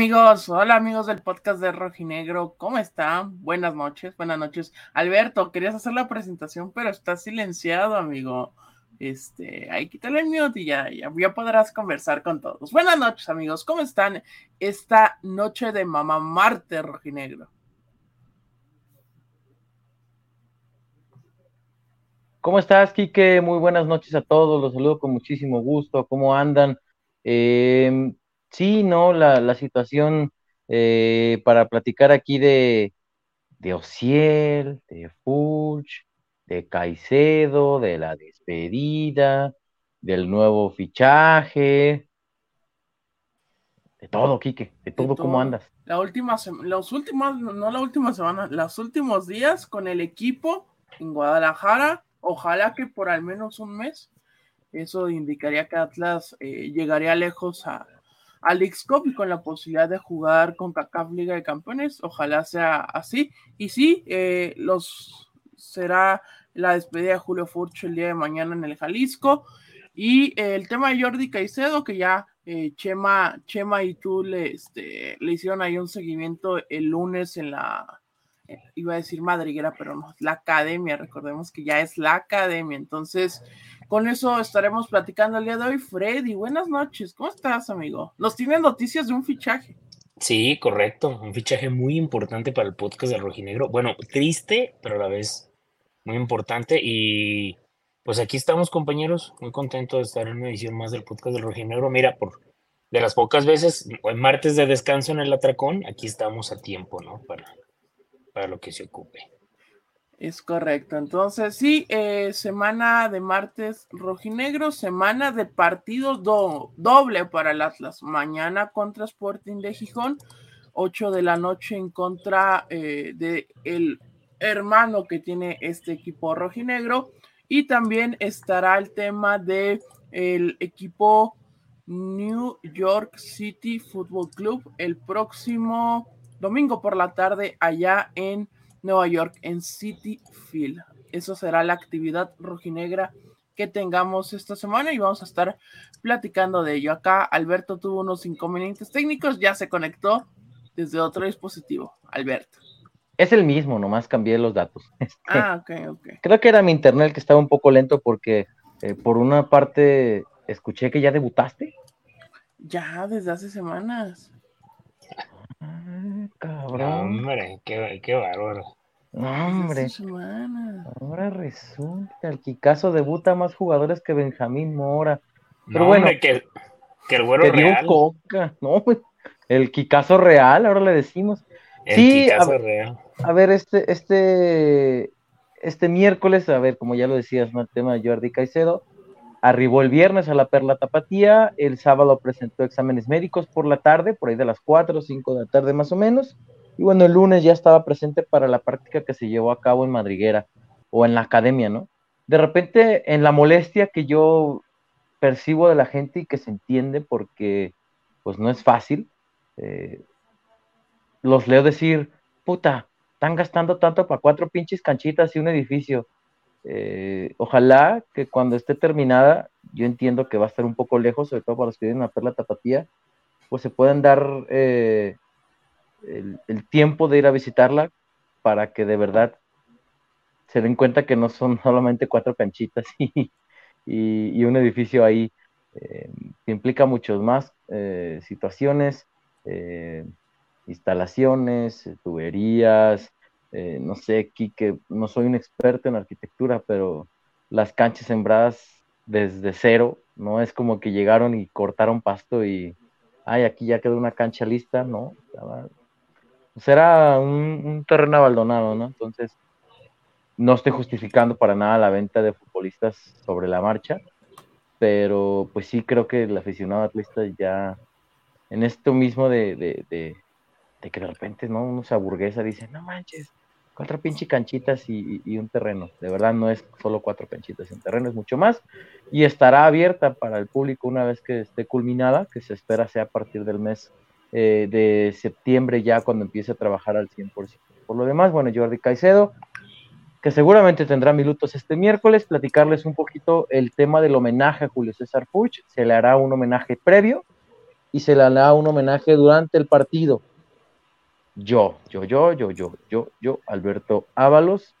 Amigos, hola amigos del podcast de Rojinegro, ¿cómo están? Buenas noches, buenas noches. Alberto, querías hacer la presentación, pero está silenciado, amigo. Este, ahí quítale el mute y ya, ya, ya, podrás conversar con todos. Buenas noches, amigos, ¿cómo están esta noche de Mamá Marte Rojinegro? ¿Cómo estás, Quique? Muy buenas noches a todos, los saludo con muchísimo gusto. ¿Cómo andan? Eh, sí, no, la, situación eh, para platicar aquí de, de Ociel, de Fuch, de Caicedo, de la despedida, del nuevo fichaje, de todo, Quique, de todo, ¿cómo andas? La última, los últimos, no la última semana, los últimos días con el equipo en Guadalajara, ojalá que por al menos un mes, eso indicaría que Atlas eh, llegaría lejos a, al x y con la posibilidad de jugar con CACAF Liga de Campeones. Ojalá sea así. Y sí, eh, los será la despedida de Julio Furcho el día de mañana en el Jalisco. Y eh, el tema de Jordi Caicedo, que ya eh, Chema, Chema y tú le, este, le hicieron ahí un seguimiento el lunes en la, iba a decir madriguera, pero no, la academia, recordemos que ya es la academia. Entonces, con eso estaremos platicando el día de hoy. Freddy, buenas noches. ¿Cómo estás, amigo? Nos tienen noticias de un fichaje. Sí, correcto. Un fichaje muy importante para el podcast del Rojinegro. Bueno, triste, pero a la vez muy importante. Y pues aquí estamos, compañeros. Muy contentos de estar en una edición más del podcast del Rojinegro. Mira, por de las pocas veces, martes de descanso en el atracón, aquí estamos a tiempo, ¿no? Para, para lo que se ocupe. Es correcto. Entonces, sí, eh, semana de martes rojinegro, semana de partido doble para el Atlas. Mañana contra Sporting de Gijón, 8 de la noche en contra eh, de el hermano que tiene este equipo rojinegro. Y también estará el tema de el equipo New York City Football Club el próximo domingo por la tarde allá en Nueva York en City Field. Eso será la actividad rojinegra que tengamos esta semana y vamos a estar platicando de ello. Acá Alberto tuvo unos inconvenientes técnicos, ya se conectó desde otro dispositivo. Alberto. Es el mismo, nomás cambié los datos. Ah, ok, ok. Creo que era mi internet que estaba un poco lento porque eh, por una parte escuché que ya debutaste. Ya, desde hace semanas. Ah, cabrón. hombre, qué, qué bárbaro. hombre. Ahora resulta, el Kikazo debuta más jugadores que Benjamín Mora. Pero bueno, que, que, el güero real. Coca. No, pues, el Kikazo real, ahora le decimos. El sí, a, real. A ver, este, este, este miércoles, a ver, como ya lo decías, ¿no? El tema de Jordi Caicedo, Arribó el viernes a la Perla Tapatía, el sábado presentó exámenes médicos por la tarde, por ahí de las 4 o 5 de la tarde más o menos, y bueno, el lunes ya estaba presente para la práctica que se llevó a cabo en Madriguera o en la academia, ¿no? De repente, en la molestia que yo percibo de la gente y que se entiende porque pues no es fácil, eh, los leo decir, puta, están gastando tanto para cuatro pinches canchitas y un edificio. Eh, ojalá que cuando esté terminada, yo entiendo que va a estar un poco lejos, sobre todo para los que vienen a Perla Tapatía, pues se puedan dar eh, el, tiempo de ir a visitarla para que de verdad se den cuenta que no son solamente cuatro canchitas y, un edificio ahí eh, que implica muchas más situaciones, instalaciones, tuberías, eh, no sé, aquí que no soy un experto en arquitectura, pero las canchas sembradas desde cero, no es como que llegaron y cortaron pasto y, ay, aquí ya quedó una cancha lista, ¿no? Será pues un, terreno abandonado, ¿no? Entonces, no estoy justificando para nada la venta de futbolistas sobre la marcha, pero pues sí creo que el aficionado atlista ya, en esto mismo de, de, que de repente, ¿no? Uno se aburguesa, dice, no manches, cuatro pinche canchitas y, un terreno. De verdad no es solo cuatro canchitas, un terreno es mucho más. Y estará abierta para el público una vez que esté culminada, que se espera sea a partir del mes eh, de septiembre ya cuando empiece a trabajar al 100%. Por lo demás, bueno, Jordi Caicedo, que seguramente tendrá minutos este miércoles, platicarles un poquito el tema del homenaje a Julio César Puch. Se le hará un homenaje previo y se le hará un homenaje durante el partido. Yo, yo, yo, yo, yo, yo, yo, Alberto Ábalos,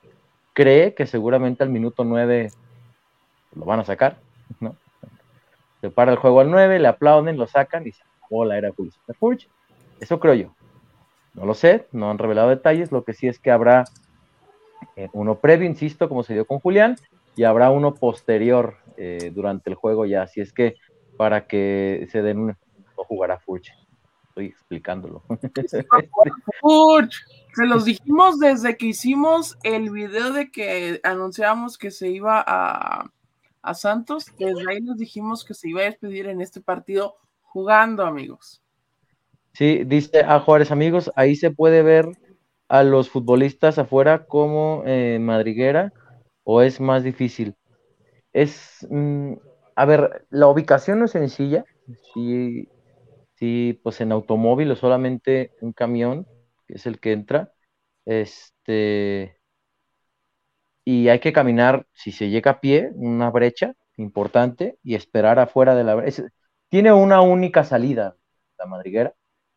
cree que seguramente al minuto 9 lo van a sacar, ¿no? Se para el juego al 9, le aplauden, lo sacan y se era Julio Furch. Eso creo yo. No lo sé, no han revelado detalles, lo que sí es que habrá eh, uno previo, insisto, como se dio con Julián, y habrá uno posterior eh, durante el juego ya, así es que para que se den un... no jugará Furch. Estoy explicándolo. Se los dijimos desde que hicimos el video de que anunciamos que se iba a, a Santos, desde ahí nos dijimos que se iba a despedir en este partido jugando, amigos. Sí, dice a Juárez, amigos, ahí se puede ver a los futbolistas afuera como eh, madriguera o es más difícil. Es, mm, a ver, la ubicación no es sencilla. Sí, sí, pues en automóvil o solamente un camión, que es el que entra. Este, y hay que caminar, si se llega a pie, una brecha importante y esperar afuera de la brecha. Tiene una única salida, la madriguera,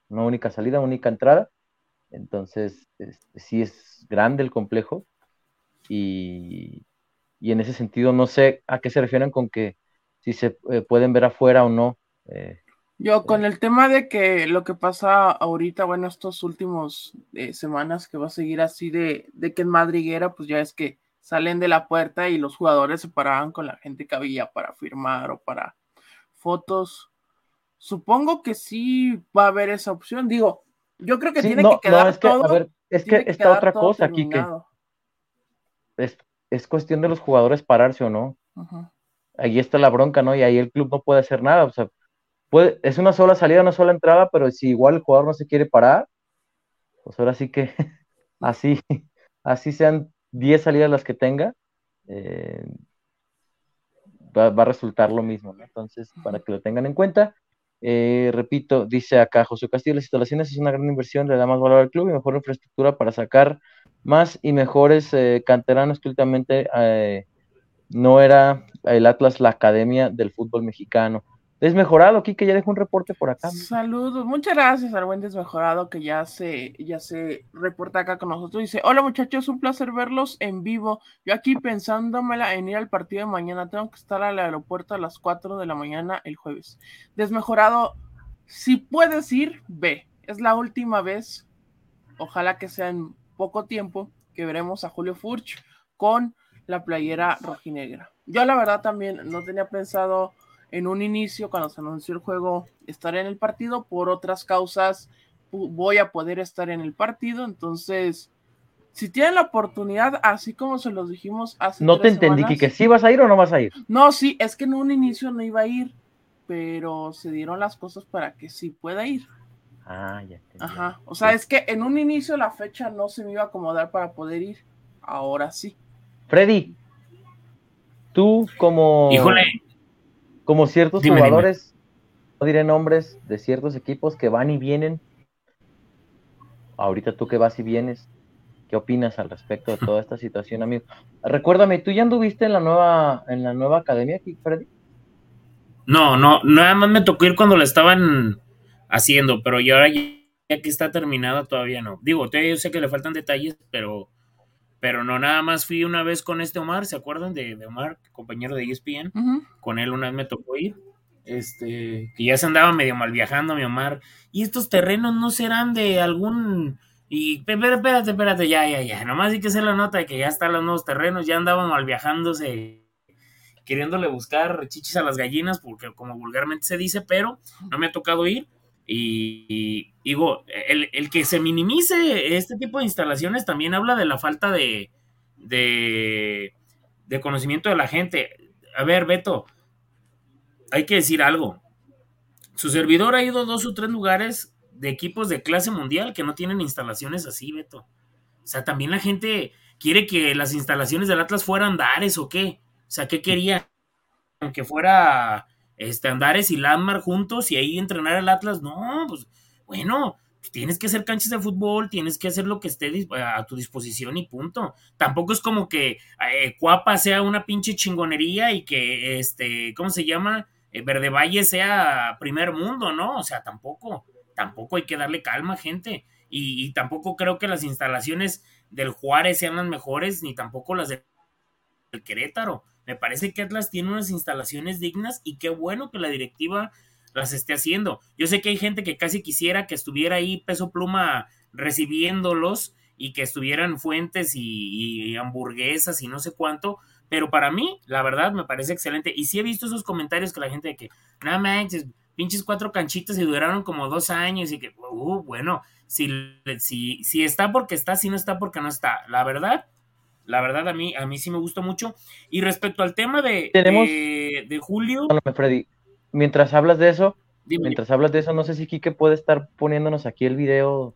una única salida, única entrada. Entonces, este, sí es grande el complejo y, en ese sentido no sé a qué se refieren con que si se eh, pueden ver afuera o no. Eh, Yo con eh. el tema de que lo que pasa ahorita, bueno, estos últimos semanas que va a seguir así de, de que en madriguera, pues ya es que salen de la puerta y los jugadores se paraban con la gente que había para firmar o para fotos. Supongo que sí va a haber esa opción. Digo, yo creo que tiene que quedar es que, todo. A ver, es que, está otra cosa aquí que es, cuestión de los jugadores pararse o no. Ahí está la bronca, ¿no? Y ahí el club no puede hacer nada. O sea, es una sola salida, una sola entrada, pero si igual el jugador no se quiere parar, pues ahora sí que así, así sean 10 salidas las que tenga, eh, va, a resultar lo mismo, Entonces, para que lo tengan en cuenta, eh, repito, dice acá José Castillo, las instalaciones es una gran inversión, le da más valor al club y mejor infraestructura para sacar más y mejores eh, canteranos que últimamente no era el Atlas la academia del fútbol mexicano. Desmejorado, Kike, ya dejó un reporte por acá. Saludos, muchas gracias al buen Desmejorado que ya se, ya se reporta acá con nosotros. Dice, hola muchachos, un placer verlos en vivo. Yo aquí pensándomela en ir al partido de mañana, tengo que estar al aeropuerto a las 4 de la mañana el jueves. Desmejorado, si puedes ir, ve. Es la última vez, ojalá que sea en poco tiempo, que veremos a Julio Furch con la playera rojinegra. Yo la verdad también no tenía pensado en un inicio, cuando se anunció el juego, estar en el partido. Por otras causas, voy a poder estar en el partido. Entonces, si tienen la oportunidad, así como se los dijimos hace. No te entendí, que ¿sí vas a ir o no vas a ir? No, sí, es que en un inicio no iba a ir, pero se dieron las cosas para que sí pueda ir. Ah, ya. Ajá, o sea, es que en un inicio la fecha no se me iba a acomodar para poder ir. Ahora sí. Freddy, tú como. Híjole, como ciertos jugadores, no diré nombres, de ciertos equipos que van y vienen. Ahorita tú que vas y vienes, ¿qué opinas al respecto de toda esta situación, amigo? Recuérdame, ¿tú ya anduviste en la nueva, en la nueva academia aquí, Freddy? No, no, nada más me tocó ir cuando la estaban haciendo, pero ya ahora ya que está terminada todavía no. Digo, yo sé que le faltan detalles, pero pero no nada más fui una vez con este Omar, ¿se acuerdan de, Omar, compañero de ESPN? Con él una vez me tocó ir, este, que ya se andaba medio mal viajando mi Omar, y estos terrenos no serán de algún, y espérate, espérate, espérate, ya, ya, ya, nomás hay que hacer la nota de que ya están los nuevos terrenos, ya andaban mal viajándose, queriéndole buscar chichis a las gallinas, porque como vulgarmente se dice, pero no me ha tocado ir, y, digo, el, que se minimice este tipo de instalaciones también habla de la falta de, de, conocimiento de la gente. A ver, Beto, hay que decir algo. Su servidor ha ido a dos o tres lugares de equipos de clase mundial que no tienen instalaciones así, Beto. O sea, también la gente quiere que las instalaciones del Atlas fueran Dares o qué. O sea, ¿qué quería? Que fuera este, Andares y Landmark juntos y ahí entrenar el Atlas. No, pues bueno, tienes que hacer canchas de fútbol, tienes que hacer lo que esté a tu disposición y punto. Tampoco es como que eh, Cuapa sea una pinche chingonería y que, este, ¿cómo se llama? eh, Verde Valle sea primer mundo, ¿no? O sea, tampoco, tampoco hay que darle calma, gente. Y, tampoco creo que las instalaciones del Juárez sean las mejores, ni tampoco las del Querétaro. Me parece que Atlas tiene unas instalaciones dignas y qué bueno que la directiva las esté haciendo. Yo sé que hay gente que casi quisiera que estuviera ahí peso pluma recibiéndolos y que estuvieran fuentes y, hamburguesas y no sé cuánto, pero para mí, la verdad, me parece excelente. Y sí he visto esos comentarios que la gente de que, no manches, pinches cuatro canchitas y duraron como dos años y que, uh, bueno, si, si, si está porque está, si no está porque no está. La verdad, la verdad a mí, a mí sí me gustó mucho. Y respecto al tema de, ¿Tenemos... de, Julio. Freddy, mientras hablas de eso, mientras hablas de eso, no sé si Kike puede estar poniéndonos aquí el video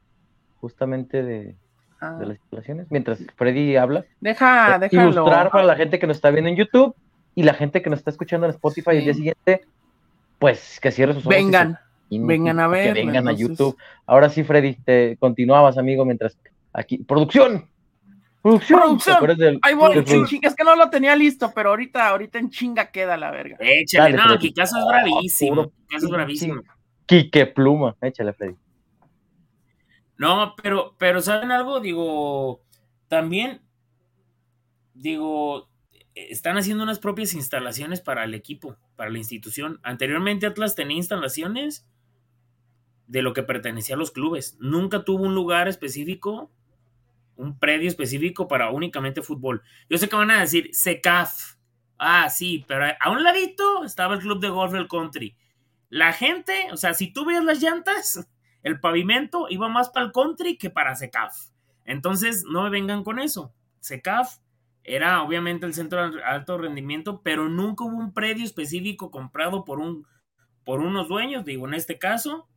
justamente de, de ah. las instalaciones, mientras Freddy habla. Deja, eh, déjalo. Ilustrar para la gente que nos está viendo en YouTube y la gente que nos está escuchando en Spotify el día siguiente, pues que cierre sus ojos. Vengan, vengan a ver. Que vengan a YouTube. Ahora sí, Freddy, te continuabas, amigo, mientras aquí. ¡Producción! ¡Producción! Del, Ay, bueno, es que no lo tenía listo, pero ahorita, ahorita en chinga queda la verga. Échale, no, Kikazo es bravísimo. Kikazo es bravísimo. Quique Pluma, échale, Freddy. No, pero, pero ¿saben algo? Digo, también, digo, están haciendo unas propias instalaciones para el equipo, para la institución. Anteriormente Atlas tenía instalaciones de lo que pertenecía a los clubes. Nunca tuvo un lugar específico, un predio específico para únicamente fútbol. Yo sé que van a decir SECAF. Ah, sí, pero a un ladito estaba el club de golf del country. La gente, o sea, si tú ves las llantas, el pavimento iba más para el country que para SECAF. Entonces, no me vengan con eso. SECAF era obviamente el centro de alto rendimiento, pero nunca hubo un predio específico comprado por, un, por unos dueños, digo, en este caso,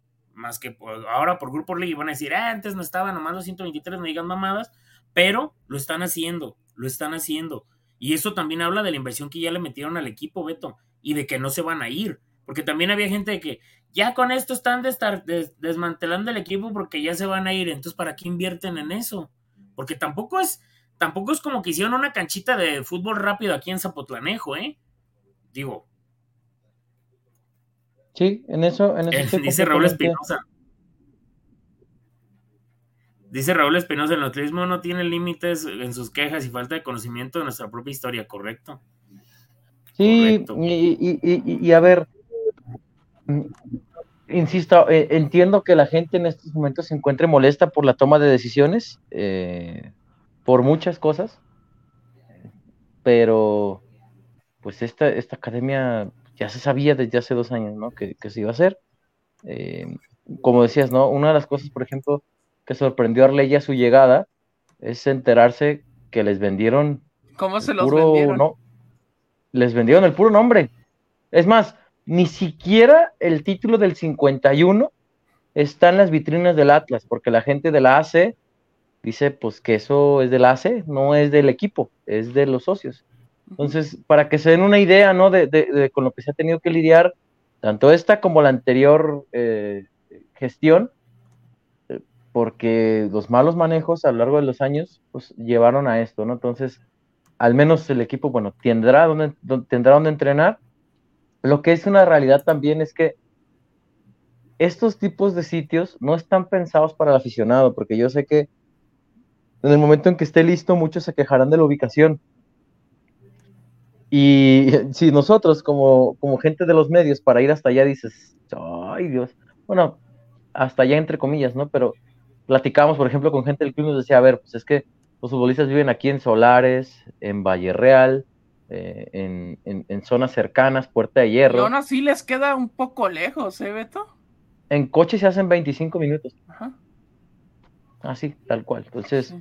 más que ahora por Grupo League van a decir, ah, antes no estaba nomás los 123, no digan mamadas, pero lo están haciendo, lo están haciendo. Y eso también habla de la inversión que ya le metieron al equipo, Beto, y de que no se van a ir. Porque también había gente de que ya con esto están desmantelando el equipo porque ya se van a ir. Entonces, ¿para qué invierten en eso? Porque tampoco es, tampoco es como que hicieron una canchita de fútbol rápido aquí en Zapotlanejo, ¿eh? Digo. Sí, en eso. En eso dice Raúl Espinosa. Dice Raúl Espinosa, el notrismo no tiene límites en sus quejas y falta de conocimiento de nuestra propia historia, ¿correcto? Sí, y, a ver, Mm, insisto, eh, entiendo que la gente en estos momentos se encuentre molesta por la toma de decisiones, eh, por muchas cosas, pero pues esta, esta academia ya se sabía desde hace dos años, ¿no? Que, se iba a hacer. Eh, como decías, ¿no? Una de las cosas, por ejemplo, que sorprendió a Arleya a su llegada es enterarse que les vendieron. ¿Cómo se los vendieron? No, les vendieron el puro nombre. Es más, ni siquiera el título del 51 está en las vitrinas del Atlas, porque la gente de la AC dice pues que eso es del AC, no es del equipo, es de los socios. Entonces, para que se den una idea, ¿no? De, con lo que se ha tenido que lidiar, tanto esta como la anterior eh, gestión, eh, porque los malos manejos a lo largo de los años, pues llevaron a esto, ¿no? Entonces, al menos el equipo, bueno, tendrá donde, tendrá donde entrenar, lo que es una realidad también es que estos tipos de sitios no están pensados para el aficionado, porque yo sé que en el momento en que esté listo, muchos se quejarán de la ubicación. Y si nosotros, como, como gente de los medios, para ir hasta allá dices, ay Dios, bueno, hasta allá entre comillas, ¿no? Pero platicamos, por ejemplo, con gente del club, nos decía, a ver, pues es que los futbolistas viven aquí en Solares, en Valle Real, eh, en, zonas cercanas, Puerta de Hierro. Y aún así les queda un poco lejos, ¿eh, Beto? En coche se hacen 25 minutos. Ajá. Así, tal cual. Entonces,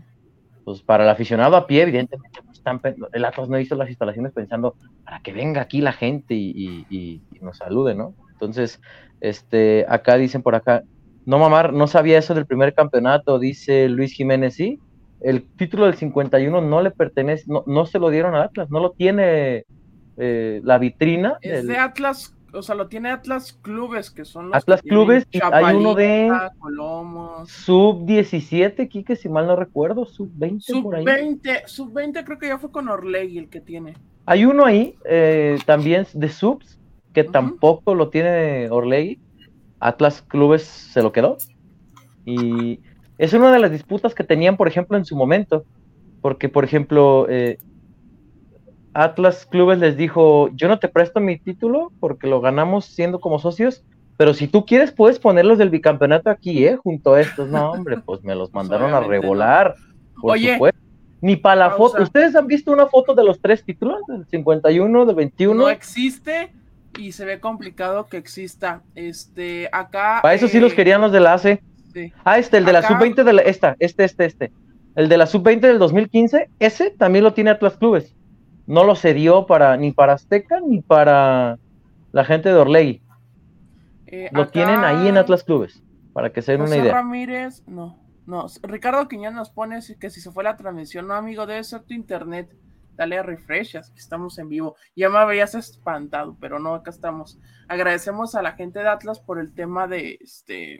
pues para el aficionado a pie, evidentemente, están, el Atlas no hizo las instalaciones pensando para que venga aquí la gente y, nos salude, ¿no? Entonces, este, acá dicen por acá, no mamar, no sabía eso del primer campeonato, dice Luis Jiménez, sí, el título del 51 no le pertenece, no, no se lo dieron a Atlas, no lo tiene eh, la vitrina. Es de Atlas, o sea, lo tiene Atlas Clubes, que son los Atlas Clubes, y hay uno de Sub 17, Kike, si mal no recuerdo, Sub 20 sub 20, Sub 20 creo que ya fue con Orlegui el que tiene. Hay uno ahí, eh, también de Subs, que tampoco lo tiene Orlegui. Atlas Clubes se lo quedó. Y es una de las disputas que tenían, por ejemplo, en su momento. Porque, por ejemplo, eh, Atlas Clubes les dijo, yo no te presto mi título porque lo ganamos siendo como socios, pero si tú quieres puedes ponerlos del bicampeonato aquí, ¿eh? Junto a estos. No, hombre, pues me los mandaron a revolar. Por Oye, supuesto. Ni para la foto. ¿Ustedes han visto una foto de los tres títulos? Del 51, del 21. No existe y se ve complicado que exista. Este, acá. Para eso sí los eh, querían los del ACE. sí. Ah, este, el de la Acá- sub-20 de la, esta, este, este, este. El de la sub-20 del 2015, ese también lo tiene Atlas Clubes. No lo cedió para, ni para Azteca ni para la gente de Orlegui. Eh, Lo acá tienen ahí en Atlas Clubes, para que se den una idea. Ramírez, no, no. Ricardo Quiñón nos pone que si se fue la transmisión, no, amigo, debe ser tu internet. Dale a refresh, que estamos en vivo. Ya me habías espantado, pero no, acá estamos. Agradecemos a la gente de Atlas por el tema de este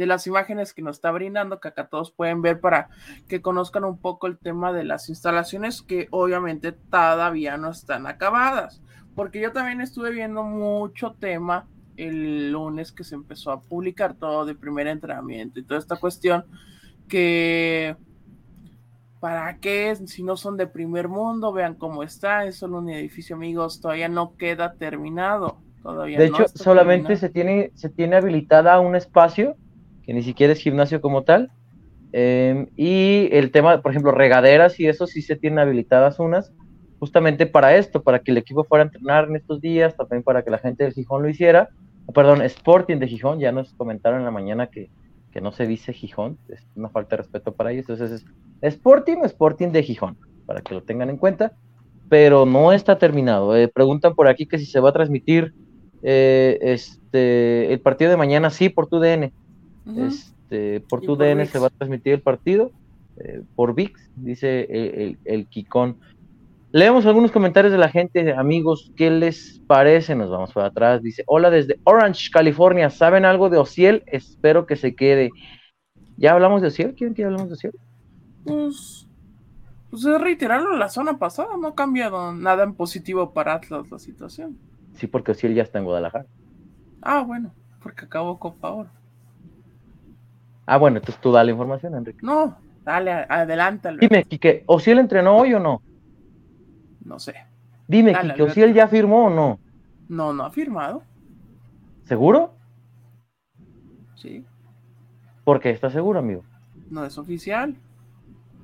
de las imágenes que nos está brindando, que acá todos pueden ver para que conozcan un poco el tema de las instalaciones que obviamente todavía no están acabadas. Porque yo también estuve viendo mucho tema el lunes que se empezó a publicar todo de primer entrenamiento y toda esta cuestión que para qué si no son de primer mundo vean cómo está es solo un edificio amigos todavía no queda terminado todavía De no hecho, solamente terminado. se tiene, se tiene habilitada un espacio, que ni siquiera es gimnasio como tal. eh, y el tema, por ejemplo, regaderas y eso sí se tienen habilitadas unas, justamente para esto, para que el equipo fuera a entrenar en estos días, también para que la gente del Gijón lo hiciera. Perdón, Sporting de Gijón, ya nos comentaron en la mañana que, que no se dice Gijón, es una falta de respeto para ellos. Entonces es Sporting o Sporting de Gijón, para que lo tengan en cuenta. Pero no está terminado. Eh, preguntan por aquí que si se va a transmitir eh, este, el partido de mañana, sí, por tu DN. Este, por tu por DN ViX. se va a transmitir el partido. eh, por VIX, dice el, el, Kikón. Leemos algunos comentarios de la gente, amigos, ¿qué les parece? Nos vamos para atrás. Dice, hola desde Orange, California. ¿Saben algo de Ociel? Espero que se quede. ¿Ya hablamos de Ociel? ¿Quieren que hablemos de Ociel? Pues, pues es reiterarlo la zona pasada, no ha cambiado nada en positivo para Atlas la situación. Sí, porque Ociel ya está en Guadalajara. Ah, bueno, porque acabó Copa Oro. Ah, bueno, entonces tú da la información, Enrique. No, dale, adelante, Alberto. Dime, Quique, ¿Ociel entrenó hoy o no? No sé. Dime, Dale, Quique, Alberto. ¿Ociel ya firmó o no? No, no ha firmado. ¿Seguro? Sí, ¿Por qué? ¿Estás seguro, amigo? no es oficial.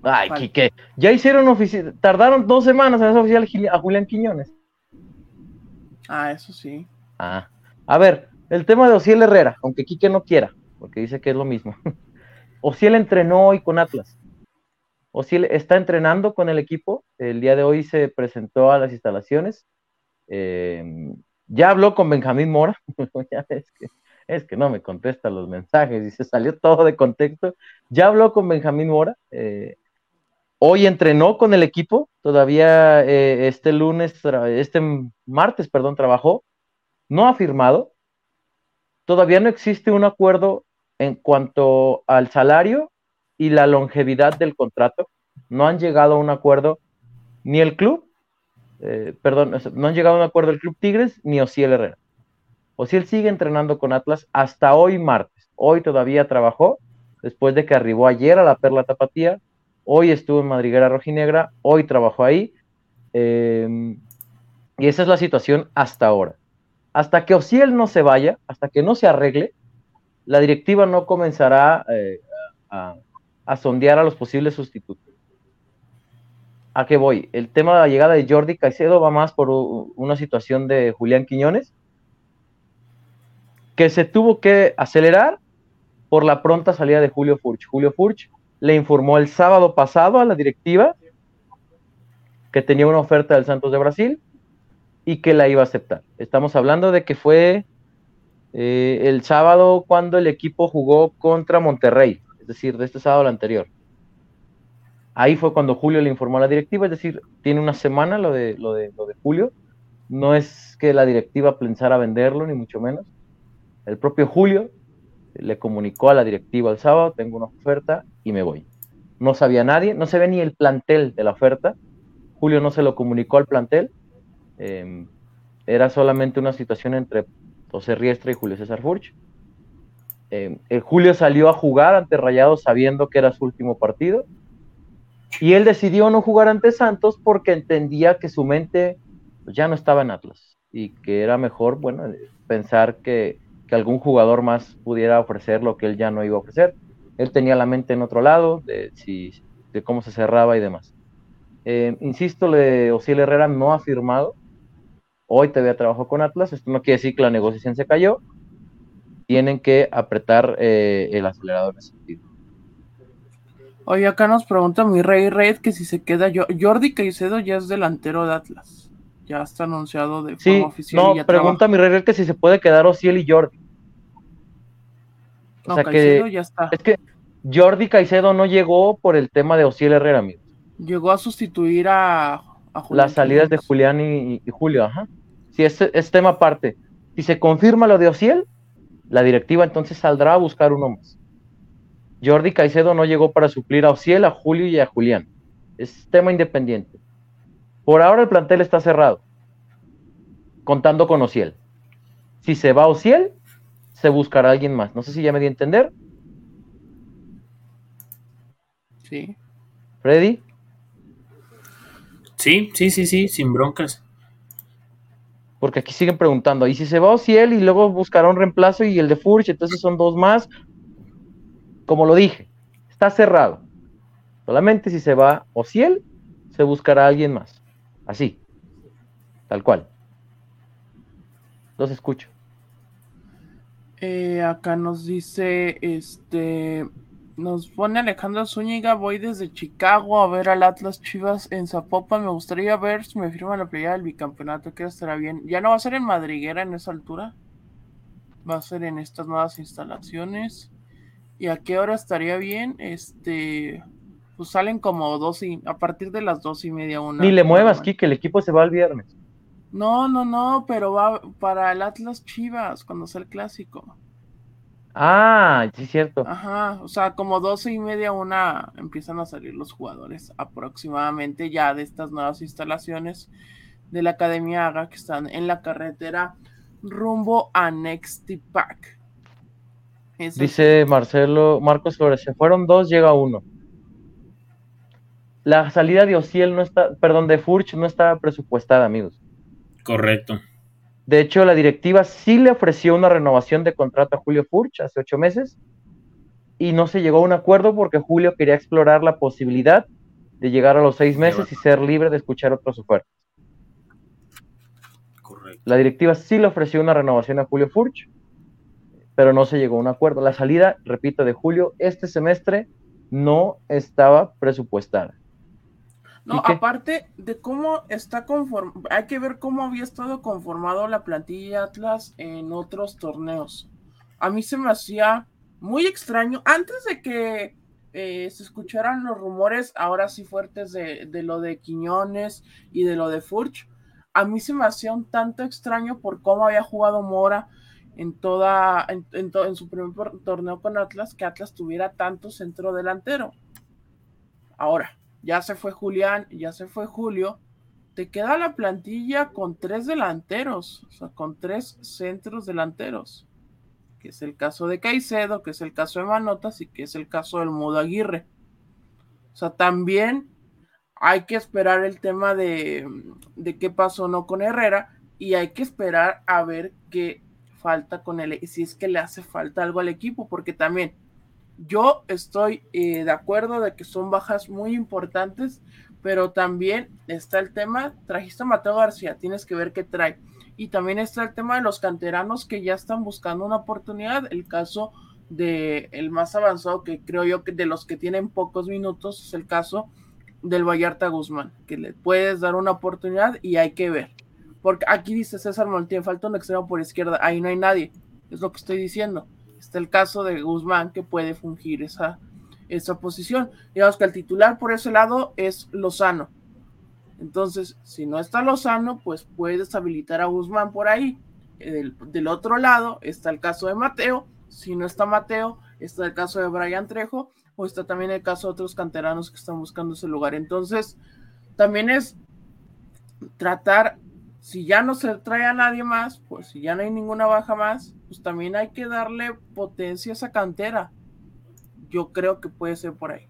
Ay, Vale. Quique, ya hicieron oficial, tardaron dos semanas en hacer oficial a Julián Quiñones. Ah, eso sí. Ah, a ver, el tema de Ociel Herrera, aunque Quique no quiera, porque dice que es lo mismo. Ociel entrenó hoy con Atlas. Ociel está entrenando con el equipo. El día de hoy se presentó a las instalaciones. Eh, ya habló con Benjamín Mora. Es, que, no me contesta los mensajes y se salió todo de contexto. Ya habló con Benjamín Mora. eh, hoy entrenó con el equipo. Todavía eh, este lunes, este martes, perdón, trabajó no ha firmado. Todavía no existe un acuerdo en cuanto al salario y la longevidad del contrato. No han llegado a un acuerdo ni el club, eh, perdón, no han llegado a un acuerdo el club Tigres ni Ociel Herrera. Ociel sigue entrenando con Atlas hasta hoy martes. Hoy todavía trabajó, después de que arribó ayer a la Perla Tapatía. Hoy estuvo en Madriguera Rojinegra, hoy trabajó ahí. eh, y esa es la situación hasta ahora hasta que Ociel no se vaya, hasta que no se arregle, la directiva no comenzará eh, a, a sondear a los posibles sustitutos. ¿A qué voy? El tema de la llegada de Jordi Caicedo va más por una situación de Julián Quiñones, que se tuvo que acelerar por la pronta salida de Julio Furch. Julio Furch le informó el sábado pasado a la directiva que tenía una oferta del Santos de Brasil y que la iba a aceptar. Estamos hablando de que fue eh, el sábado cuando el equipo jugó contra Monterrey, es decir, de este sábado al anterior. Ahí fue cuando Julio le informó a la directiva, es decir, tiene una semana lo de, lo de, lo de Julio. No es que la directiva pensara venderlo, ni mucho menos. El propio Julio le comunicó a la directiva el sábado, tengo una oferta y me voy. No sabía nadie, no se ve ni el plantel de la oferta. Julio no se lo comunicó al plantel. Eh, era solamente una situación entre José Riestra y Julio César Furch. Eh, Julio salió a jugar ante Rayados sabiendo que era su último partido y él decidió no jugar ante Santos porque entendía que su mente ya no estaba en Atlas y que era mejor, bueno, pensar que, algún jugador más pudiera ofrecer lo que él ya no iba a ofrecer. Él tenía la mente en otro lado, de, cómo se cerraba y demás. Eh, insisto, le, Osiel Herrera no ha firmado. Hoy todavía trabajo con Atlas. Esto no quiere decir que la negociación se cayó. Tienen que apretar eh, el acelerador en ese sentido. Oye, acá nos pregunta mi rey Red que si se queda yo. Jordi Caicedo ya es delantero de Atlas. Ya está anunciado de forma oficial. No, pregunta mi rey Red que si se puede quedar Osiel y Jordi. O sea que ya está. Es que Jordi Caicedo no llegó por el tema de Osiel Herrera, amigo. Llegó a sustituir a, Las salidas de Julián y, Julio, ajá. Si es, es tema aparte. Si se confirma lo de Osiel, la directiva entonces saldrá a buscar uno más. Jordi Caicedo no llegó para suplir a Ociel, a Julio y a Julián. Es tema independiente. Por ahora el plantel está cerrado, contando con Ociel. Si se va Ociel, se buscará alguien más. No sé si ya me di a entender. Sí. ¿Freddy? Sí, sí, sí, sí, sin broncas. Porque aquí siguen preguntando, ¿y si se va Ociel y luego buscará un reemplazo y el de Furch, entonces son dos más? como lo dije, está cerrado. Solamente si se va Ociel, se buscará alguien más. Así, tal cual. Los escucho. Eh, acá nos dice, este, nos pone Alejandro Zúñiga, voy desde Chicago a ver al Atlas Chivas en Zapopan, me gustaría ver si me firma la playa del bicampeonato, que estará bien. Ya no va a ser en Madriguera en esa altura, va a ser en estas nuevas instalaciones. ¿Y a qué hora estaría bien? Este, pues salen como dos y a partir de las dos y media una. Ni le muevas, Kike, el equipo se va el viernes. No, no, no, pero va para el Atlas Chivas cuando sea el clásico. Ah, sí, cierto. Ajá, o sea, como doce y media una empiezan a salir los jugadores aproximadamente ya de estas nuevas instalaciones de la Academia Haga que están en la carretera rumbo a Next Pack. Dice Marcelo, Marcos Flores, se fueron dos, llega uno. La salida de Ociel no está, perdón, de Furch no estaba presupuestada, amigos. Correcto. De hecho, la directiva sí le ofreció una renovación de contrato a Julio Furch hace ocho meses y no se llegó a un acuerdo porque Julio quería explorar la posibilidad de llegar a los seis meses y ser libre de escuchar otras ofertas. Correcto. La directiva sí le ofreció una renovación a Julio Furch pero no se llegó a un acuerdo. La salida, repito, de julio, este semestre no estaba presupuestada. No, aparte de cómo está conformado, hay que ver cómo había estado conformado la plantilla Atlas en otros torneos. A mí se me hacía muy extraño, antes de que eh, se escucharan los rumores, ahora sí fuertes, de, de, lo de Quiñones y de lo de Furch, a mí se me hacía un tanto extraño por cómo había jugado Mora, en toda en, en, su primer torneo con Atlas que Atlas tuviera tanto centro delantero. Ahora, ya se fue Julián, ya se fue Julio, te queda la plantilla con tres delanteros, o sea, con tres centros delanteros, que es el caso de Caicedo, que es el caso de Manotas y que es el caso del Mudo Aguirre. O sea, también hay que esperar el tema de, de qué pasó no con Herrera y hay que esperar a ver qué falta con él, si es que le hace falta algo al equipo, porque también yo estoy eh, de acuerdo de que son bajas muy importantes, pero también está el tema, trajiste a Mateo García, tienes que ver qué trae. Y también está el tema de los canteranos que ya están buscando una oportunidad. El caso de el más avanzado, que creo yo que de los que tienen pocos minutos, es el caso del Vallarta Guzmán, que le puedes dar una oportunidad y hay que ver. Porque aquí dice César Montiel, falta un extremo por izquierda, ahí no hay nadie, es lo que estoy diciendo. Está el caso de Guzmán que puede fungir esa, esa posición. Digamos que el titular por ese lado es Lozano. Entonces, si no está Lozano, pues puedes habilitar a Guzmán por ahí. Del, otro lado está el caso de Mateo. Si no está Mateo, está el caso de Brian Trejo o está también el caso de otros canteranos que están buscando ese lugar. Entonces, también es tratar si ya no se trae a nadie más, pues si ya no hay ninguna baja más, pues también hay que darle potencia a esa cantera. Yo creo que puede ser por ahí.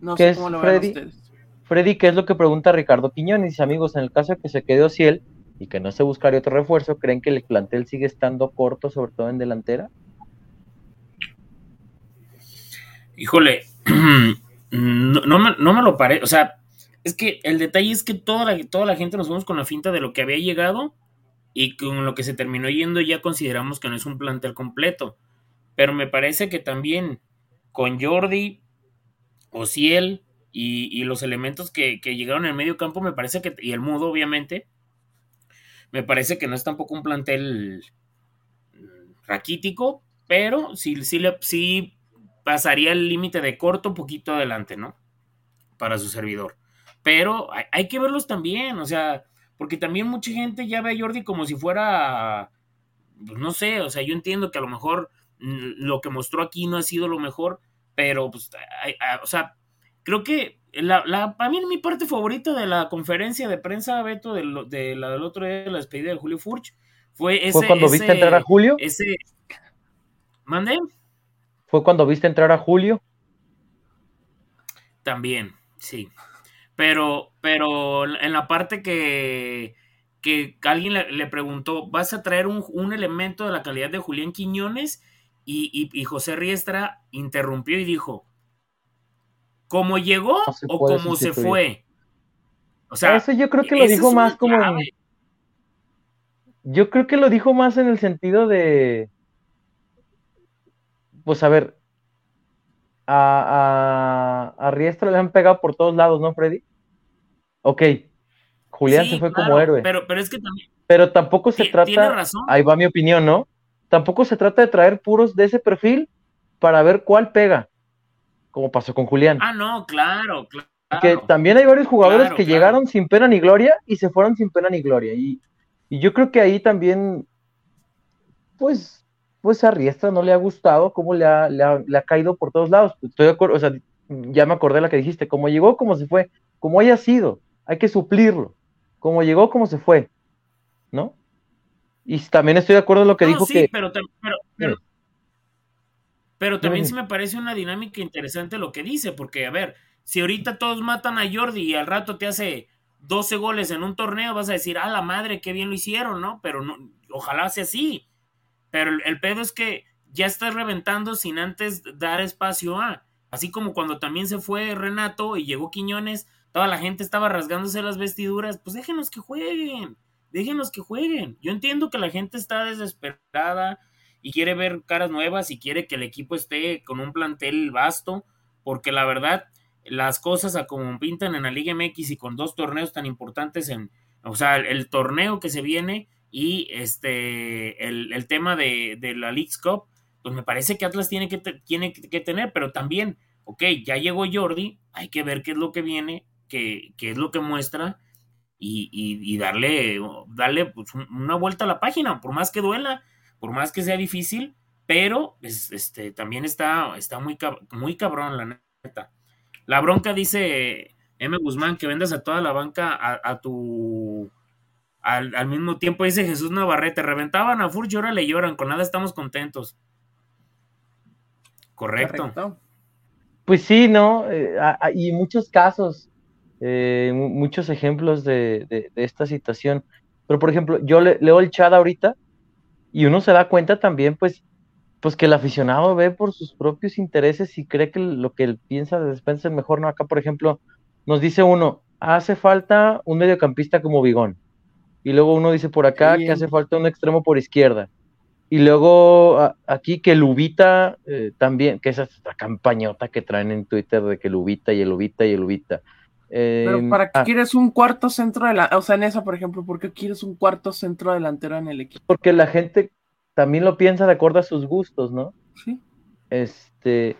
No sé cómo lo ven ustedes. Freddy, ¿qué es lo que pregunta Ricardo Quiñones? Amigos, en el caso de que se quede Ociel y que no se buscaría otro refuerzo, ¿creen que el plantel sigue estando corto, sobre todo en delantera? Híjole, no, me, lo parece, o sea, es que el detalle es que toda la, toda la gente nos vamos con la finta de lo que había llegado y con lo que se terminó yendo ya consideramos que no es un plantel completo. Pero me parece que también con Jordi, Ociel y, y los elementos que, llegaron en el medio campo, me parece que, y el mudo obviamente, me parece que no es tampoco un plantel raquítico, pero sí, sí, sí pasaría el límite de corto un poquito adelante, ¿no? Para su servidor. Pero hay, que verlos también, o sea, porque también mucha gente ya ve a Jordi como si fuera, pues no sé, o sea, yo entiendo que a lo mejor mm, lo que mostró aquí no ha sido lo mejor, pero pues, o sea, creo que la, la, para mí mi parte favorita de la conferencia de prensa, Beto, de, de la del otro día, de la despedida de Julio Furch, fue ese... ¿Fue cuando viste entrar a Julio? Ese... ¿Mande? ¿Fue cuando viste entrar a Julio? También, sí. Pero, pero en la parte que, que alguien le, preguntó, ¿vas a traer un, elemento de la calidad de Julián Quiñones? Y, José Riestra interrumpió y dijo, ¿cómo llegó o cómo se fue? O sea, eso yo creo que lo dijo más como... Yo creo que lo dijo más en el sentido de pues a ver, a, a, Riestra le han pegado por todos lados, ¿no, Freddy? Ok, Julián se fue como héroe. Pero, pero es que también. Pero tampoco se trata. Ahí va mi opinión, ¿no? Tampoco se trata de traer puros de ese perfil para ver cuál pega, como pasó con Julián. Ah, no, claro, claro. Que también hay varios jugadores que llegaron sin pena ni gloria y se fueron sin pena ni gloria. Y, y yo creo que ahí también, pues, pues a Riestra no le ha gustado cómo le ha, le ha, caído por todos lados. Estoy de acuerdo, o sea, ya me acordé de la que dijiste, cómo llegó, cómo se fue, como haya sido, hay que suplirlo. Como llegó, cómo se fue, ¿no? Y también estoy de acuerdo en lo que dijo sí, Pero, pero, pero, también sí me parece una dinámica interesante lo que dice, porque a ver, si ahorita todos matan a Jordi y al rato te hace 12 goles en un torneo, vas a decir, ah, la madre, qué bien lo hicieron, ¿no? Pero no, ojalá sea así. Pero el, pedo es que ya estás reventando sin antes dar espacio a. Así como cuando también se fue Renato y llegó Quiñones, toda la gente estaba rasgándose las vestiduras. Pues déjenos que jueguen, déjenos que jueguen. Yo entiendo que la gente está desesperada y quiere ver caras nuevas y quiere que el equipo esté con un plantel vasto, porque la verdad, las cosas a como pintan en la Liga MX y con dos torneos tan importantes en, o sea, el torneo que se viene y este el, tema de, la League's Cup, pues me parece que Atlas tiene que, tiene que tener, pero también, ok, ya llegó Jordi, hay que ver qué es lo que viene, qué, qué es lo que muestra y, y, darle, darle pues, una vuelta a la página, por más que duela, por más que sea difícil, pero este, también está, está muy, muy cabrón, la neta. La bronca dice M. Guzmán que vendas a toda la banca a tu al, mismo tiempo dice Jesús Navarrete, reventaban a Furch y ahora le lloran, con nada estamos contentos. Correcto. Pues sí, ¿no? Eh, y muchos casos, eh, muchos ejemplos de, esta situación. Pero, por ejemplo, yo leo el chat ahorita y uno se da cuenta también, pues, pues que el aficionado ve por sus propios intereses y cree que lo que él piensa de despensa es mejor, ¿no? Acá, por ejemplo, nos dice uno, hace falta un mediocampista como Bigón y luego uno dice por acá que hace falta un extremo por izquierda. Y luego aquí que Lubita eh, también, que es esta campañota que traen en Twitter de que Lubita y el Lubita y el Lubita. Pero ¿para qué ah. quieres un cuarto centro delantero? O sea, en esa, por ejemplo, ¿por qué quieres un cuarto centro delantero en el equipo? Porque la gente también lo piensa de acuerdo a sus gustos, ¿no? Sí. Este,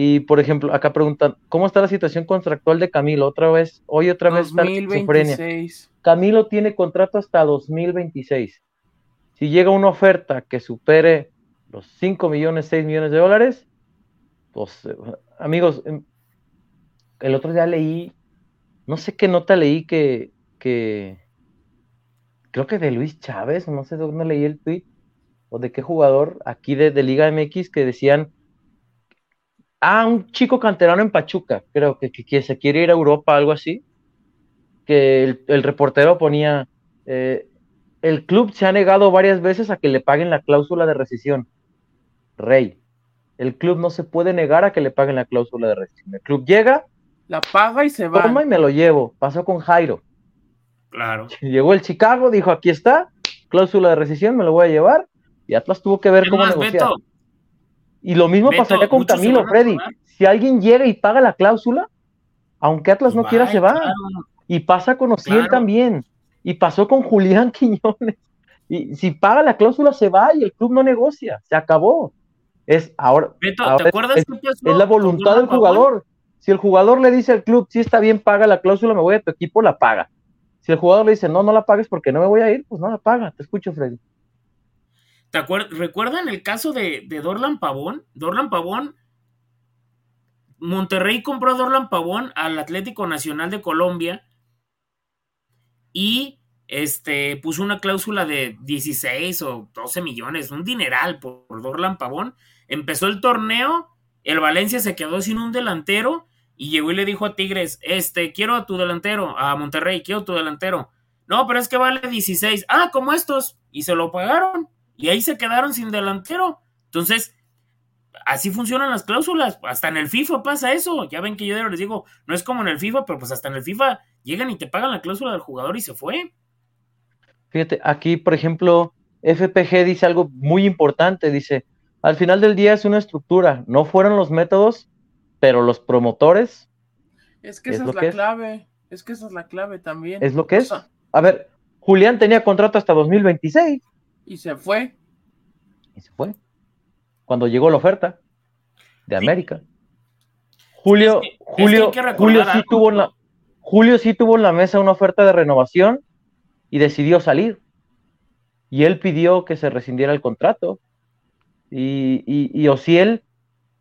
y por ejemplo, acá preguntan, ¿cómo está la situación contractual de Camilo? Otra vez, hoy otra vez 2026. Camilo tiene contrato hasta 2026. Si llega una oferta que supere los 5 millones, 6 millones de dólares, pues eh, amigos, em, el otro día leí, no sé qué nota leí que, que, creo que de Luis Chávez, no sé de dónde leí el tweet, o de qué jugador aquí de, Liga MX que decían, ah, un chico canterano en Pachuca, creo que, que, se quiere ir a Europa, algo así, que el, reportero ponía, eh, el club se ha negado varias veces a que le paguen la cláusula de rescisión. Rey, el club no se puede negar a que le paguen la cláusula de rescisión. El club llega, la paga y se va. Toma y me lo llevo. Pasó con Jairo. Claro. Llegó el Chicago, dijo, aquí está, cláusula de rescisión, me lo voy a llevar. Y Atlas tuvo que ver cómo negociar. Y lo mismo pasaría con Camilo, Freddy. Si alguien llega y paga la cláusula, aunque Atlas no quiera, se va. Y pasa con Ociel también. Y pasó con Julián Quiñones. Y si paga la cláusula, se va y el club no negocia. Se acabó. Es ahora. ¿te acuerdas es, es, la voluntad del jugador. Si el jugador le dice al club, si está bien, paga la cláusula, me voy a tu equipo, la paga. Si el jugador le dice, no, no la pagues porque no me voy a ir, pues no la paga. Te escucho, Freddy. ¿Te ¿Recuerdan el caso de, de Dorlan Pavón? Dorlan Pavón, Monterrey compró a Dorlan Pavón al Atlético Nacional de Colombia y este, puso una cláusula de 16 o 12 millones, un dineral por, Dorlan Pavón. Empezó el torneo, el Valencia se quedó sin un delantero y llegó y le dijo a Tigres, este, quiero a tu delantero, a Monterrey, quiero tu delantero. No, pero es que vale 16. Ah, como estos. Y se lo pagaron. Y ahí se quedaron sin delantero. Entonces, así funcionan las cláusulas. Hasta en el FIFA pasa eso. Ya ven que yo les digo, no es como en el FIFA, pero pues hasta en el FIFA llegan y te pagan la cláusula del jugador y se fue. Fíjate, aquí, por ejemplo, FPG dice algo muy importante. Dice, al final del día es una estructura. No fueron los métodos pero los promotores. Es que esa es, la clave. Es. que esa es la clave también. Es lo que es. A ver, Julián tenía contrato hasta 2026. Y se fue. Y se fue. Cuando llegó la oferta de América. Julio, Julio, Julio sí tuvo la, Julio sí tuvo en la mesa una oferta de renovación y decidió salir. Y él pidió que se rescindiera el contrato. Y, y, y Ociel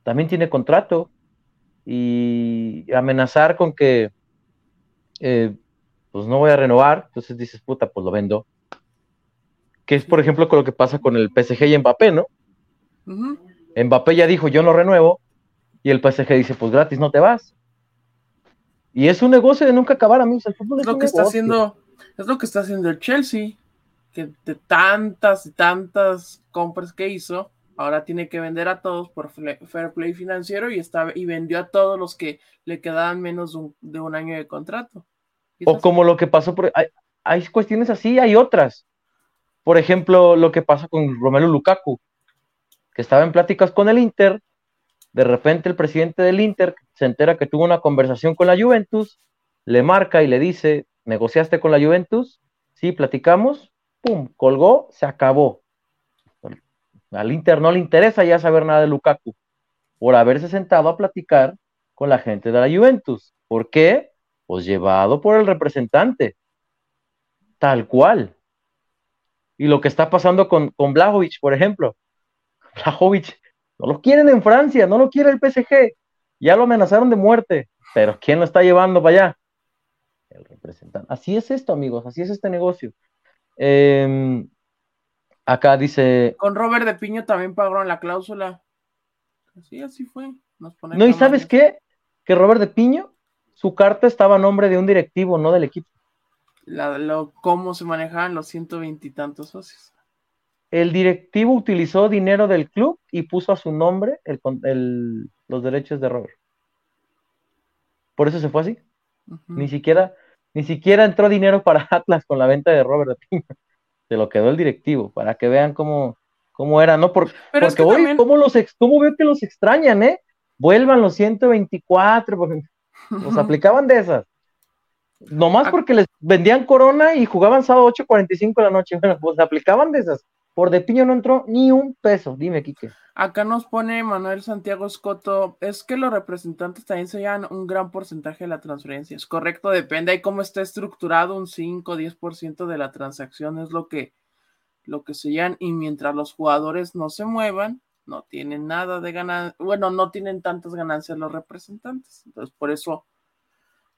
también tiene contrato y amenazar con que eh, pues no voy a renovar, entonces dices, puta, pues lo vendo. Que es, por ejemplo, con lo que pasa con el PSG y Mbappé, ¿no? Mbappé ya dijo, yo no renuevo, y el PSG dice, pues gratis, no te vas. Y es un negocio de nunca acabar, amigos. El fútbol es, lo que está haciendo, es lo que está haciendo el Chelsea, que de tantas y tantas compras que hizo, ahora tiene que vender a todos por fair play financiero y, está, y vendió a todos los que le quedaban menos de un, año de contrato. O como lo que pasó, por, hay, cuestiones así, hay otras. Por ejemplo, lo que pasa con Romelu Lukaku, que estaba en pláticas con el Inter, de repente el presidente del Inter se entera que tuvo una conversación con la Juventus, le marca y le dice, ¿negociaste con la Juventus? Sí, platicamos, pum, colgó, se acabó al Inter no le interesa ya saber nada de Lukaku por haberse sentado a platicar con la gente de la Juventus. ¿Por qué? Pues llevado por el representante. Tal cual. Y lo que está pasando con, con Blajovic, por ejemplo. Blajovic, no lo quieren en Francia, no lo quiere el PSG. Ya lo amenazaron de muerte. Pero ¿quién lo está llevando para allá? El representante. Así es esto, amigos, así es este negocio. Eh, Acá dice. Con Robert de Piño también pagaron la cláusula. Así, así fue. no, ¿y sabes qué? Que Robert de Piño, su carta estaba a nombre de un directivo, no del equipo. La, lo, cómo se manejaban los ciento veintitantos socios. El directivo utilizó dinero del club y puso a su nombre el, los derechos de Robert. Por eso se fue así. Ni siquiera, ni siquiera entró dinero para Atlas con la venta de Robert de se lo quedó el directivo, para que vean cómo, cómo era, ¿no? porque hoy, ¿cómo, los ¿cómo veo que los extrañan, eh? Vuelvan los 124, porque los aplicaban de esas. Nomás ah. porque les vendían corona y jugaban sábado 8.45 de la noche. Bueno, pues aplicaban de esas. Por de piño no entró ni un peso. Dime, Quique. Acá nos pone Manuel Santiago Escoto, es que los representantes también se llevan un gran porcentaje de la transferencia. Es correcto, depende de cómo está estructurado, un 5 o 10% de la transacción es lo que, lo que se llevan y mientras los jugadores no se muevan, no tienen nada de ganancia, bueno, no tienen tantas ganancias los representantes. Entonces, por eso,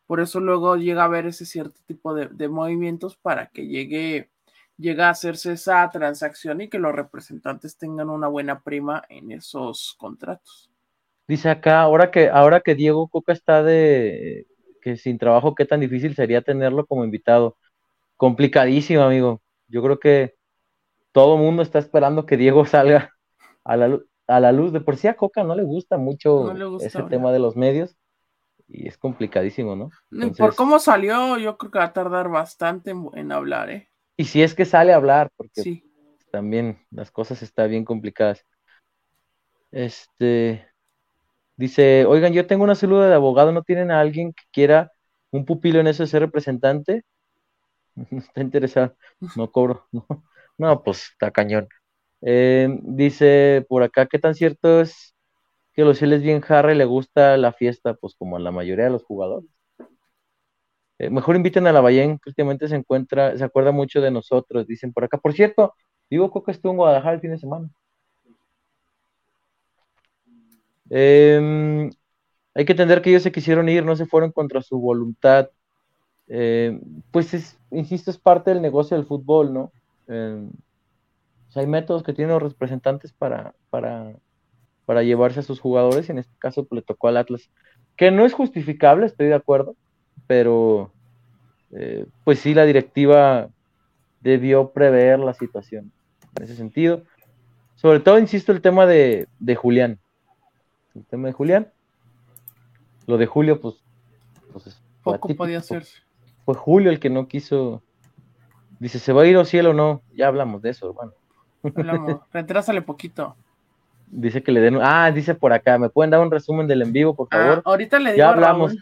por eso luego llega a haber ese cierto tipo de, de movimientos para que llegue llega a hacerse esa transacción y que los representantes tengan una buena prima en esos contratos. Dice acá, ahora que, ahora que Diego Coca está de que sin trabajo, qué tan difícil sería tenerlo como invitado. Complicadísimo, amigo. Yo creo que todo el mundo está esperando que Diego salga a la, a la luz. De por sí a Coca no le gusta mucho ese tema de los medios y es complicadísimo, ¿no? por cómo salió, yo creo que va a tardar bastante en, hablar, ¿eh? Y si es que sale a hablar, porque también las cosas están bien complicadas. Este dice, oigan, yo tengo una célula de abogado, ¿no tienen a alguien que quiera un pupilo en eso de ser representante? No está interesado, no cobro, no, no pues está cañón. Eh, dice por acá, ¿qué tan cierto es que los es bien jarra y le gusta la fiesta? Pues como a la mayoría de los jugadores. Eh, mejor inviten a la Ballén, que se encuentra, se acuerda mucho de nosotros, dicen por acá. Por cierto, digo que estuvo en Guadalajara el fin de semana. Em, hay que entender que ellos se quisieron ir, no se fueron contra su voluntad. Em, pues es, insisto, es parte del negocio del fútbol, ¿no? Em, hay métodos que tienen los representantes para, para, para llevarse a sus jugadores y en este caso pues, le tocó al Atlas, que no es justificable, estoy de acuerdo, pero eh, pues sí la directiva debió prever la situación en ese sentido. Sobre todo, insisto, el tema de, Julián. El tema de Julián. Lo de Julio, pues, pues poco podía hacerse. Fue Julio el que no quiso. Dice, ¿se va a ir al cielo o no? Ya hablamos de eso, hermano. Hablamos. Retrásale poquito. Dice que le den. Ah, dice por acá. ¿Me pueden dar un resumen del en vivo, por ah, favor? ahorita le digo. Ya hablamos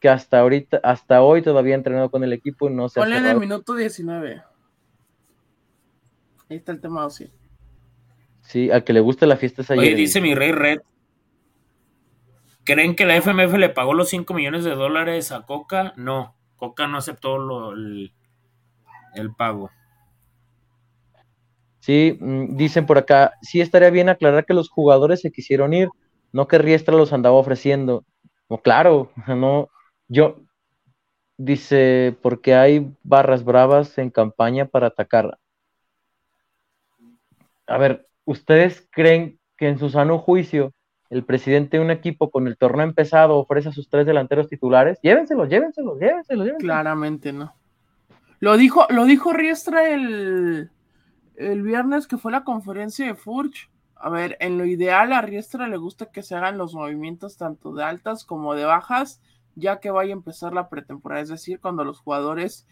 que hasta ahorita, hasta hoy todavía ha entrenado con el equipo y no se Ponle en el minuto 19. Ahí está el tema, sí. Sí, al que le gusta la fiesta es ayer. Oye, dice mi rey Red. ¿Creen que la FMF le pagó los 5 millones de dólares a Coca? No, Coca no aceptó el, el pago. Sí, mm, dicen por acá, sí estaría bien aclarar que los jugadores se quisieron ir, no que Riestra los andaba ofreciendo. No, claro, no, yo, dice, porque hay barras bravas en campaña para atacar. A ver, ¿ustedes creen que en su sano juicio el presidente de un equipo con el torneo empezado ofrece a sus tres delanteros titulares? Llévenselos, llévenselos, llévenselos, llévenselos. Claramente no. Lo dijo, lo dijo Riestra el, el viernes que fue la conferencia de Furch. A ver, en lo ideal a Riestra le gusta que se hagan los movimientos tanto de altas como de bajas, ya que vaya a empezar la pretemporada, es decir, cuando los jugadores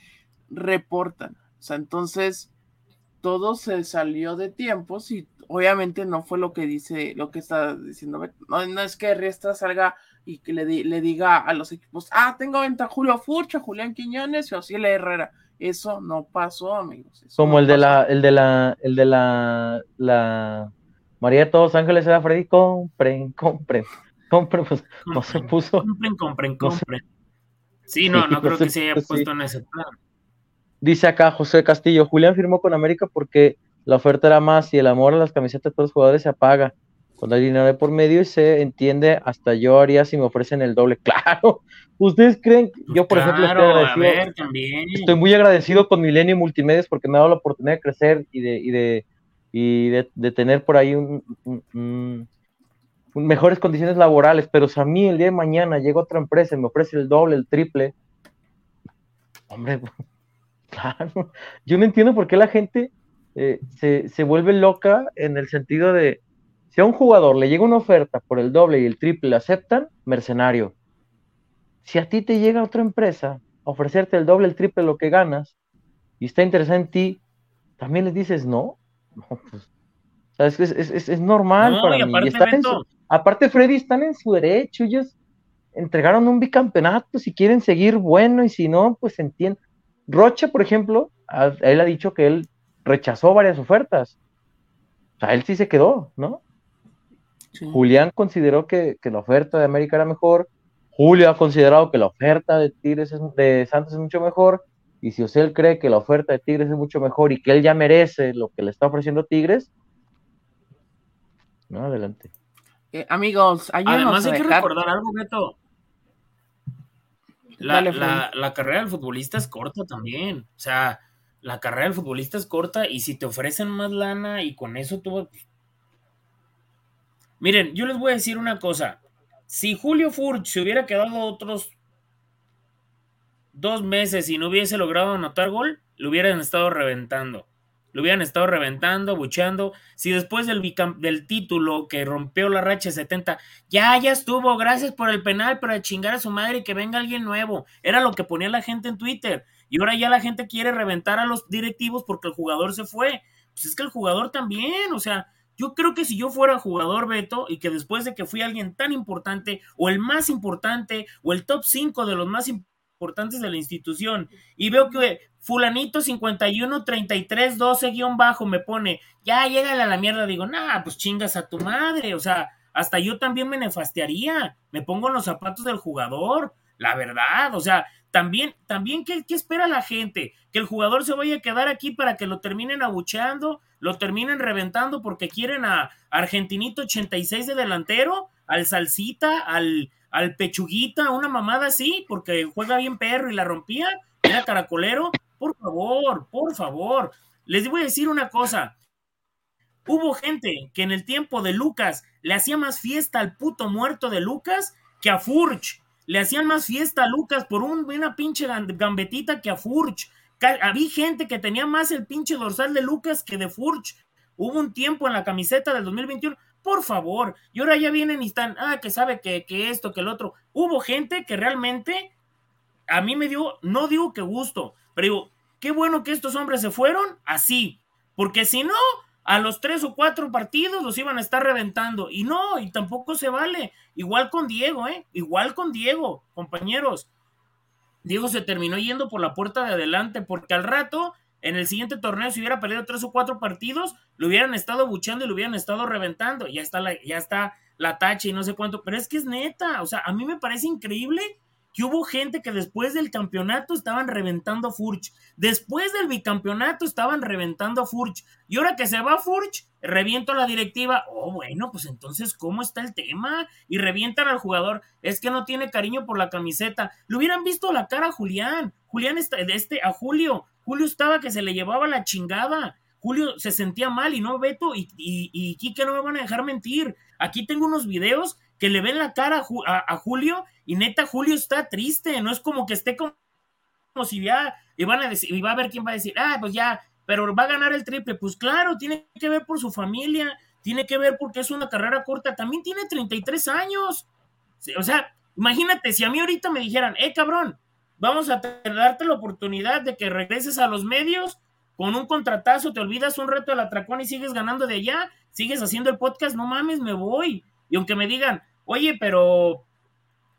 reportan. O sea, entonces todo se salió de tiempos y obviamente no fue lo que dice, lo que está diciendo. No, no es que Riestra salga y que le, le, diga a los equipos, ah, tengo venta Julio Furcha, Julián Quiñones y Osiel Herrera. Eso no pasó, amigos. Como el, de la, el de la, el de la, la María de todos ángeles era Freddy, compren, compren, compren, pues no se puso. Compren, compren, compren. Sí, no, no creo que se haya puesto en ese plan. Dice acá José Castillo, Julián firmó con América porque la oferta era más y el amor a las camisetas de todos los jugadores se apaga. Cuando hay dinero de por medio y se entiende, hasta yo haría si me ofrecen el doble. Claro, ¿ustedes creen? Yo, por ejemplo, estoy agradecido. Estoy muy agradecido con Milenio Multimedios porque me ha dado la oportunidad de crecer y de, y de, y de, tener por ahí un, mejores condiciones laborales. Pero si a mí el día de mañana llega otra empresa y me ofrece el doble, el triple, hombre, claro, yo no entiendo por qué la gente eh, se, se vuelve loca en el sentido de si a un jugador le llega una oferta por el doble y el triple, aceptan, mercenario. Si a ti te llega otra empresa a ofrecerte el doble, el triple, lo que ganas, y está interesada en ti, también les dices no. pues, es, normal para mí. aparte, Freddy, están en su derecho. Ellos entregaron un bicampeonato. Si quieren seguir, bueno, y si no, pues entienden. Rocha, por ejemplo, él ha dicho que él rechazó varias ofertas. O sea, él sí se quedó, ¿no? Julián consideró que, la oferta de América era mejor. Julio ha considerado que la oferta de Tigres de Santos es mucho mejor. Y si usted cree que la oferta de Tigres es mucho mejor y que él ya merece lo que le está ofreciendo Tigres, no, adelante. Eh, amigos, además hay que recordar algo, Beto. La, la, carrera del futbolista es corta también. O sea, la carrera del futbolista es corta y si te ofrecen más lana y con eso tú... Miren, yo les voy a decir una cosa. Si Julio Furch se hubiera quedado otros dos meses y no hubiese logrado anotar gol, lo hubieran estado reventando. Lo hubieran estado reventando, buchando. Si después del, del título que rompió la racha 70, ya, ya estuvo, gracias por el penal, para chingar a su madre y que venga alguien nuevo. Era lo que ponía la gente en Twitter. Y ahora ya la gente quiere reventar a los directivos porque el jugador se fue. Pues es que el jugador también, o sea, yo creo que si yo fuera jugador Beto y que después de que fui alguien tan importante o el más importante o el top 5 de los más importantes de la institución y veo que fulanito 51 33 12 guion bajo me pone, ya llégale a la mierda, digo, nah, pues chingas a tu madre, o sea, hasta yo también me nefastearía, me pongo en los zapatos del jugador, la verdad, o sea, también, también, ¿qué, ¿qué, espera la gente? ¿Que el jugador se vaya a quedar aquí para que lo terminen abucheando, lo terminen reventando porque quieren a Argentinito 86 de delantero, al Salsita, al, al Pechuguita, una mamada así, porque juega bien perro y la rompía, era caracolero? Por favor, por favor. Les voy a decir una cosa. Hubo gente que en el tiempo de Lucas le hacía más fiesta al puto muerto de Lucas que a Furch. Le hacían más fiesta a Lucas por una pinche gambetita que a Furch. Había gente que tenía más el pinche dorsal de Lucas que de Furch. Hubo un tiempo en la camiseta del 2021. Por favor. Y ahora ya vienen y están, ah, que sabe que, que esto, que el otro. Hubo gente que realmente a mí me dio, no digo que gusto, pero digo, qué bueno que estos hombres se fueron así, porque si no, a los tres o cuatro partidos los iban a estar reventando. Y no, y tampoco se vale. Igual con Diego, ¿eh? Igual con Diego, compañeros. Diego se terminó yendo por la puerta de adelante, porque al rato, en el siguiente torneo, si hubiera perdido tres o cuatro partidos, lo hubieran estado buchando y lo hubieran estado reventando. Ya está la, ya está la tacha y no sé cuánto. Pero es que es neta. O sea, a mí me parece increíble que hubo gente que después del campeonato estaban reventando a Furch. Después del bicampeonato estaban reventando a Furch. Y ahora que se va Furch, reviento a la directiva. Oh, bueno, pues entonces, ¿cómo está el tema? Y revientan al jugador. Es que no tiene cariño por la camiseta. Le hubieran visto la cara a Julián. Julián está, de este, a Julio. Julio estaba que se le llevaba la chingada. Julio se sentía mal y no Beto y, y, y no me van a dejar mentir. Aquí tengo unos videos que le ven la cara a, Julio y neta Julio está triste, no es como que esté como, si ya y van a decir, y va a ver quién va a decir, ah, pues ya, pero va a ganar el triple, pues claro, tiene que ver por su familia, tiene que ver porque es una carrera corta, también tiene 33 años, o sea, imagínate, si a mí ahorita me dijeran, eh, cabrón, vamos a darte la oportunidad de que regreses a los medios con un contratazo, te olvidas un reto del atracón y sigues ganando de allá, sigues haciendo el podcast, no mames, me voy. Y aunque me digan, oye, pero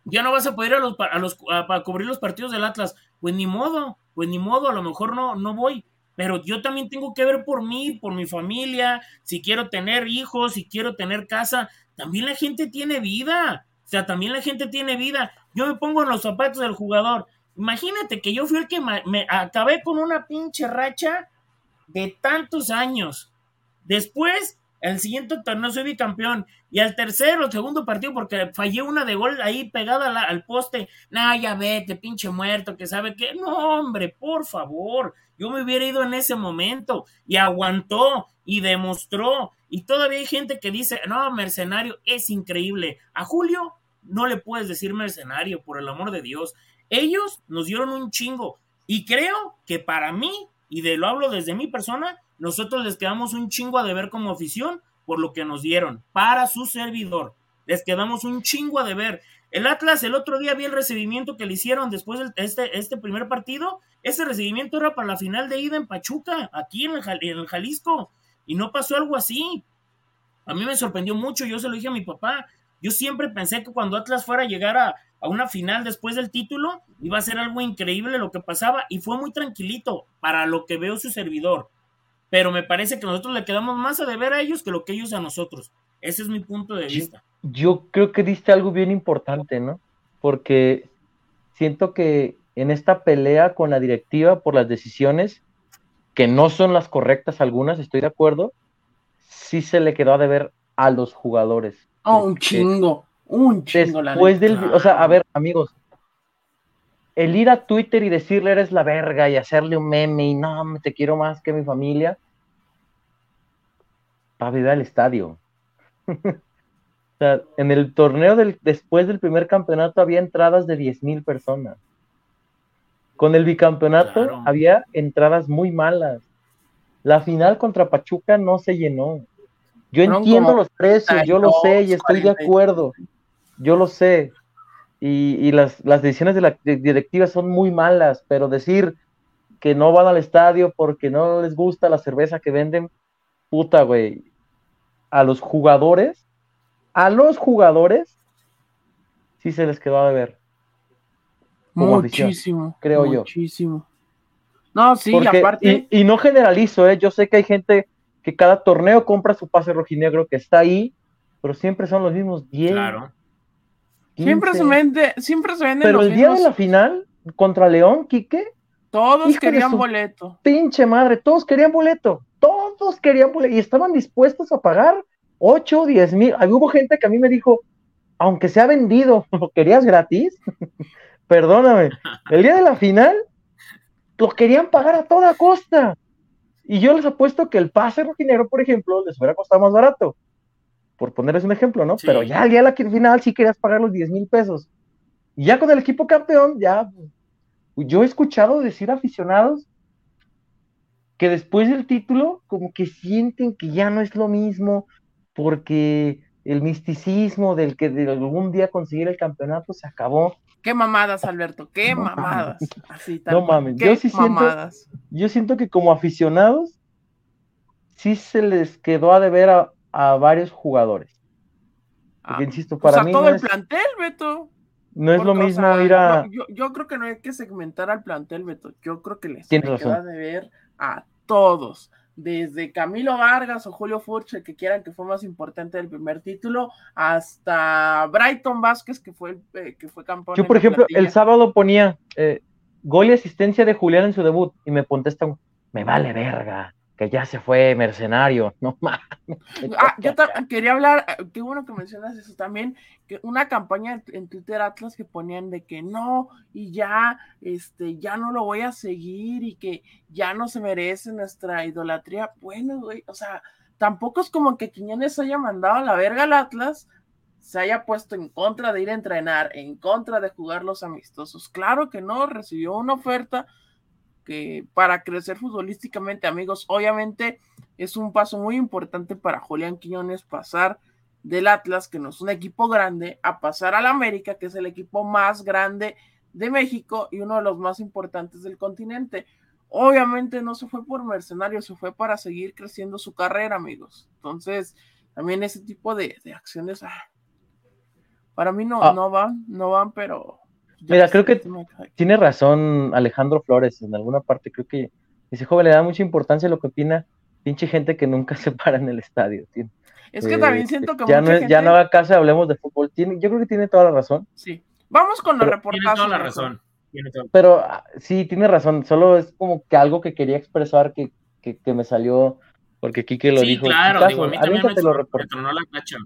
ya no vas a poder ir a los, a los para cubrir los partidos del Atlas. Pues ni modo, pues ni modo, a lo mejor no, no voy. Pero yo también tengo que ver por mí, por mi familia, si quiero tener hijos, si quiero tener casa. También la gente tiene vida. O sea, también la gente tiene vida. Yo me pongo en los zapatos del jugador. Imagínate que yo fui el que me acabé con una pinche racha de tantos años. Después el siguiente torneo soy bicampeón. Y al tercero, segundo partido, porque fallé una de gol ahí pegada al poste. Nah, ya vete, pinche muerto, que sabe que. No, hombre, por favor. Yo me hubiera ido en ese momento. Y aguantó y demostró. Y todavía hay gente que dice, no, mercenario, es increíble. A Julio no le puedes decir mercenario, por el amor de Dios. Ellos nos dieron un chingo. Y creo que para mí, y de lo hablo desde mi persona, nosotros les quedamos un chingo a deber como afición por lo que nos dieron para su servidor. Les quedamos un chingo a deber. El Atlas el otro día vi el recibimiento que le hicieron después de este, este primer partido. Ese recibimiento era para la final de ida en Pachuca, aquí en el, Jalisco. Y no pasó algo así. A mí me sorprendió mucho, yo se lo dije a mi papá. Yo siempre pensé que cuando Atlas fuera a llegar a, a, una final después del título, iba a ser algo increíble lo que pasaba y fue muy tranquilito para lo que veo su servidor pero me parece que nosotros le quedamos más a deber a ellos que lo que ellos a nosotros. Ese es mi punto de vista. Yo, creo que diste algo bien importante, ¿no? Porque siento que en esta pelea con la directiva por las decisiones, que no son las correctas algunas, estoy de acuerdo, sí se le quedó a deber a los jugadores. Oh, un chingo, un chingo. Después del, o sea, a ver, amigos, el ir a Twitter y decirle eres la verga y hacerle un meme y no, te quiero más que mi familia, para ir al estadio. o sea, en el torneo del, después del primer campeonato había entradas de 10 mil personas. Con el bicampeonato había entradas muy malas. La final contra Pachuca no se llenó. Yo entiendo los precios, yo lo sé y estoy de acuerdo. Yo lo sé. Y, las, decisiones de la directiva son muy malas, pero decir que no van al estadio porque no les gusta la cerveza que venden, puta, güey. A los jugadores, a los jugadores, sí se les quedó a ver muchísimo, creo yo. Muchísimo. No, sí, aparte. Y, no generalizo, ¿eh? yo sé que hay gente que cada torneo compra su pase rojinegro que está ahí, pero siempre son los mismos 10. Claro. Siempre se vende, siempre se venden Pero el día de la final contra León, Quique. Todos querían boleto. Pinche madre, todos querían boleto. Todos querían boleto y estaban dispuestos a pagar 8 o 10 mil. Hubo gente que a mí me dijo, aunque sea vendido, ¿lo querías gratis? perdóname, el día de la final los querían pagar a toda costa. Y yo les apuesto que el pase rojinegro, por ejemplo, les hubiera costado más barato. Por ponerles un ejemplo, ¿no? Pero ya de la final sí querías pagar los 10 mil pesos. Y ya con el equipo campeón, ya. Yo he escuchado decir aficionados que después del título, como que sienten que ya no es lo mismo, porque el misticismo del que de algún día conseguir el campeonato se acabó. Qué mamadas, Alberto, qué mamadas. Así, no mames, yo sí siento, yo siento que como aficionados, sí se les quedó a deber a, a varios jugadores. Porque, ah, insisto, para mí. todo el plantel, Beto. No es lo mismo ir a. yo, yo, creo que no hay que segmentar al plantel, Beto. Yo creo que les queda a deber a todos desde Camilo Vargas o Julio Furche, que quieran que fue más importante del primer título, hasta Brighton Vázquez, que fue, eh, que fue campeón. Yo, por ejemplo, el sábado ponía eh, gol y asistencia de Julián en su debut y me contestan, me vale verga que ya se fue mercenario, no mames. Ah, yo quería hablar, eh, qué bueno que mencionas eso también, que una campaña en Twitter Atlas que ponían de que no, y ya, este, ya no lo voy a seguir y que ya no se merece nuestra idolatría. Bueno, güey, o sea, tampoco es como que Quiñones haya mandado a la verga al Atlas, se haya puesto en contra de ir a entrenar, en contra de jugar los amistosos. Claro que no, recibió una oferta que para crecer futbolísticamente, amigos, obviamente es un paso muy importante para Julián Quiñones pasar del Atlas, que no es un equipo grande, a pasar al América, que es el equipo más grande de México y uno de los más importantes del continente. Obviamente no se fue por mercenario, se fue para seguir creciendo su carrera, amigos. Entonces, también ese tipo de, acciones, ah, para mí no, ah. no van, no van, pero Mira, creo que tiene razón Alejandro Flores en alguna parte. Creo que ese joven le da mucha importancia a lo que opina pinche gente que nunca se para en el estadio. Es que también siento que ya no es, ya no haga caso, hablemos de fútbol. Tiene, yo creo que tiene toda la razón. Sí. Vamos con los reportajes. Tiene toda la razón. Pero ah, sí, tiene razón. Solo es como que algo que quería expresar que, que, me salió porque Kike lo dijo. Claro, digo, a mí también me, lo la cacha.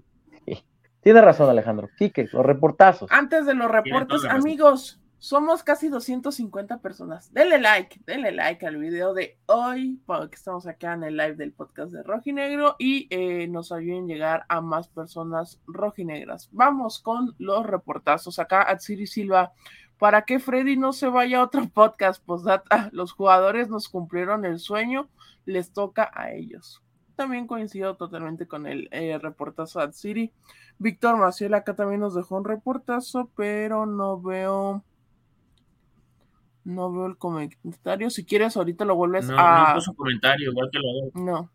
Tiene razón, Alejandro. Quique, los reportazos. Antes de los reportes, amigos, somos casi 250 personas. Denle like, denle like al video de hoy, porque estamos acá en el live del podcast de Rojinegro y eh, nos ayuden a llegar a más personas rojinegras. Vamos con los reportazos. Acá, Atsiri Silva. ¿Para que Freddy no se vaya a otro podcast? Pues los jugadores nos cumplieron el sueño, les toca a ellos. También coincido totalmente con el eh, reportazo de City. Víctor Maciel acá también nos dejó un reportazo, pero no veo. No veo el comentario. Si quieres, ahorita lo vuelves a. No puso comentario, igual que lo No.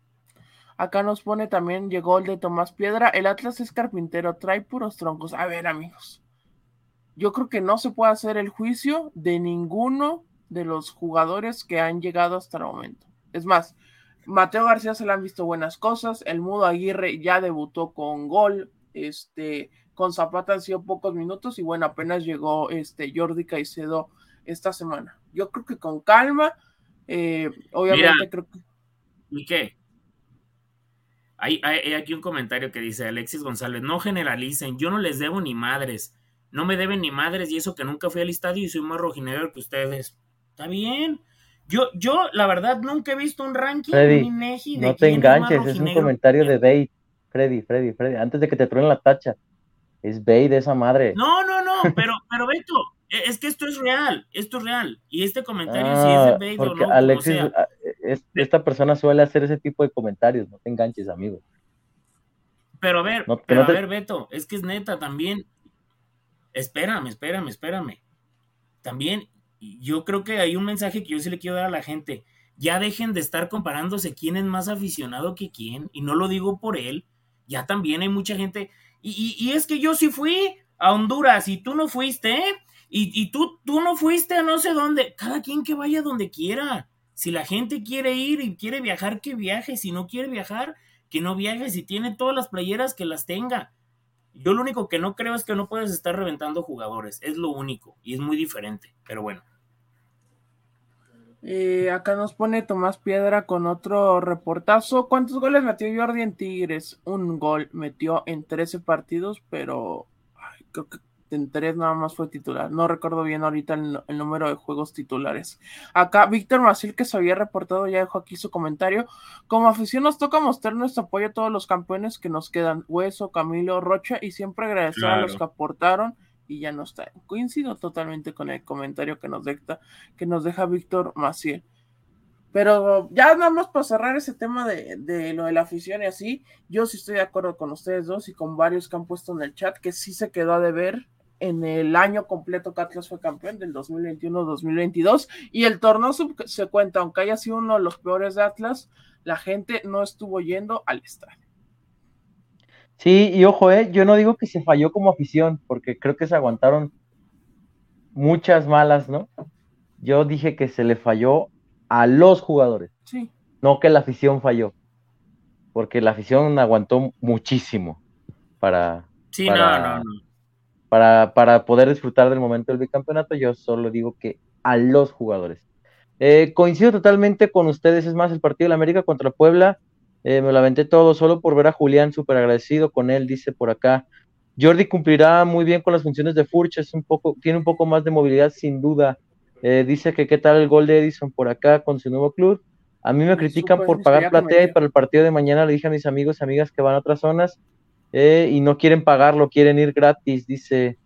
Acá nos pone también, llegó el de Tomás Piedra. El Atlas es carpintero, trae puros troncos. A ver, amigos. Yo creo que no se puede hacer el juicio de ninguno de los jugadores que han llegado hasta el momento. Es más, Mateo García se le han visto buenas cosas. El Mudo Aguirre ya debutó con gol este, con Zapata han sido pocos minutos y bueno, apenas llegó este Jordi Caicedo esta semana. Yo creo que con calma, eh, obviamente creo que... ¿Y qué? Hay, hay, aquí un comentario que dice Alexis González, no generalicen, yo no les debo ni madres. no me deben ni madres y eso que nunca fui al estadio y soy más rojinegro que ustedes. Está bien. Yo, yo, la verdad, nunca he visto un ranking Freddy, ni no te enganches, es un comentario de Bait. Freddy, Freddy, Freddy, antes de que te truenen la tacha. Es Bait de esa madre. No, no, no, pero, pero Beto, e, es que esto es real, esto es real. Y este comentario si es de Bait o no. Alexis, esta persona suele hacer ese tipo de comentarios, no te enganches, amigo. Pero a ver, pero a ver, Beto, es que es neta también. Espérame, espérame, espérame. También yo creo que hay un mensaje que yo sí le quiero dar a la gente. Ya dejen de estar comparándose quién es más aficionado que quién. Y no lo digo por él. Ya también hay mucha gente. Y, es que yo sí fui a Honduras y tú no fuiste. Y, y, tú, tú no fuiste a no sé dónde. Cada quien que vaya donde quiera. Si la gente quiere ir y quiere viajar, que viaje. Si no quiere viajar, que no viaje. Si tiene todas las playeras, que las tenga. Yo lo único que no creo es que no puedes estar reventando jugadores. Es lo único. Y es muy diferente. Pero bueno. Eh, acá nos pone Tomás Piedra con otro reportazo. ¿Cuántos goles metió Jordi en Tigres? Un gol metió en 13 partidos, pero creo que en tres nada más fue titular. No recuerdo bien ahorita el, número de juegos titulares. Acá Víctor Masil, que se había reportado, ya dejó aquí su comentario. Como afición nos toca mostrar nuestro apoyo a todos los campeones que nos quedan. Hueso, Camilo, Rocha y siempre agradecer a los que aportaron y ya no está. Coincido totalmente con el comentario que nos deja, que nos deja Víctor Maciel. Pero ya nada más para cerrar ese tema de, de, lo de la afición y así, yo sí estoy de acuerdo con ustedes dos y con varios que han puesto en el chat que sí se quedó a deber en el año completo que Atlas fue campeón del 2021-2022 y el torneo se cuenta, aunque haya sido uno de los peores de Atlas, la gente no estuvo yendo al estadio. Sí, y ojo, eh, yo no digo que se falló como afición, porque creo que se aguantaron muchas malas, ¿no? Yo dije que se le falló a los jugadores, sí. no que la afición falló, porque la afición aguantó muchísimo para, sí, no, no, Para, para, poder disfrutar del momento del bicampeonato. Yo solo digo que a los jugadores. Eh, coincido totalmente con ustedes, es más, el partido de la América contra Puebla eh, me lo aventé todo solo por ver a Julián, súper agradecido con él, dice por acá. Jordi cumplirá muy bien con las funciones de Furch, es un poco, tiene un poco más de movilidad sin duda. Eh, dice que qué tal el gol de Edison por acá con su nuevo club. A mí me critican por pagar platea y para el partido de mañana le dije a mis amigos y amigas que van a otras zonas eh, y no quieren pagarlo, quieren ir gratis, dice.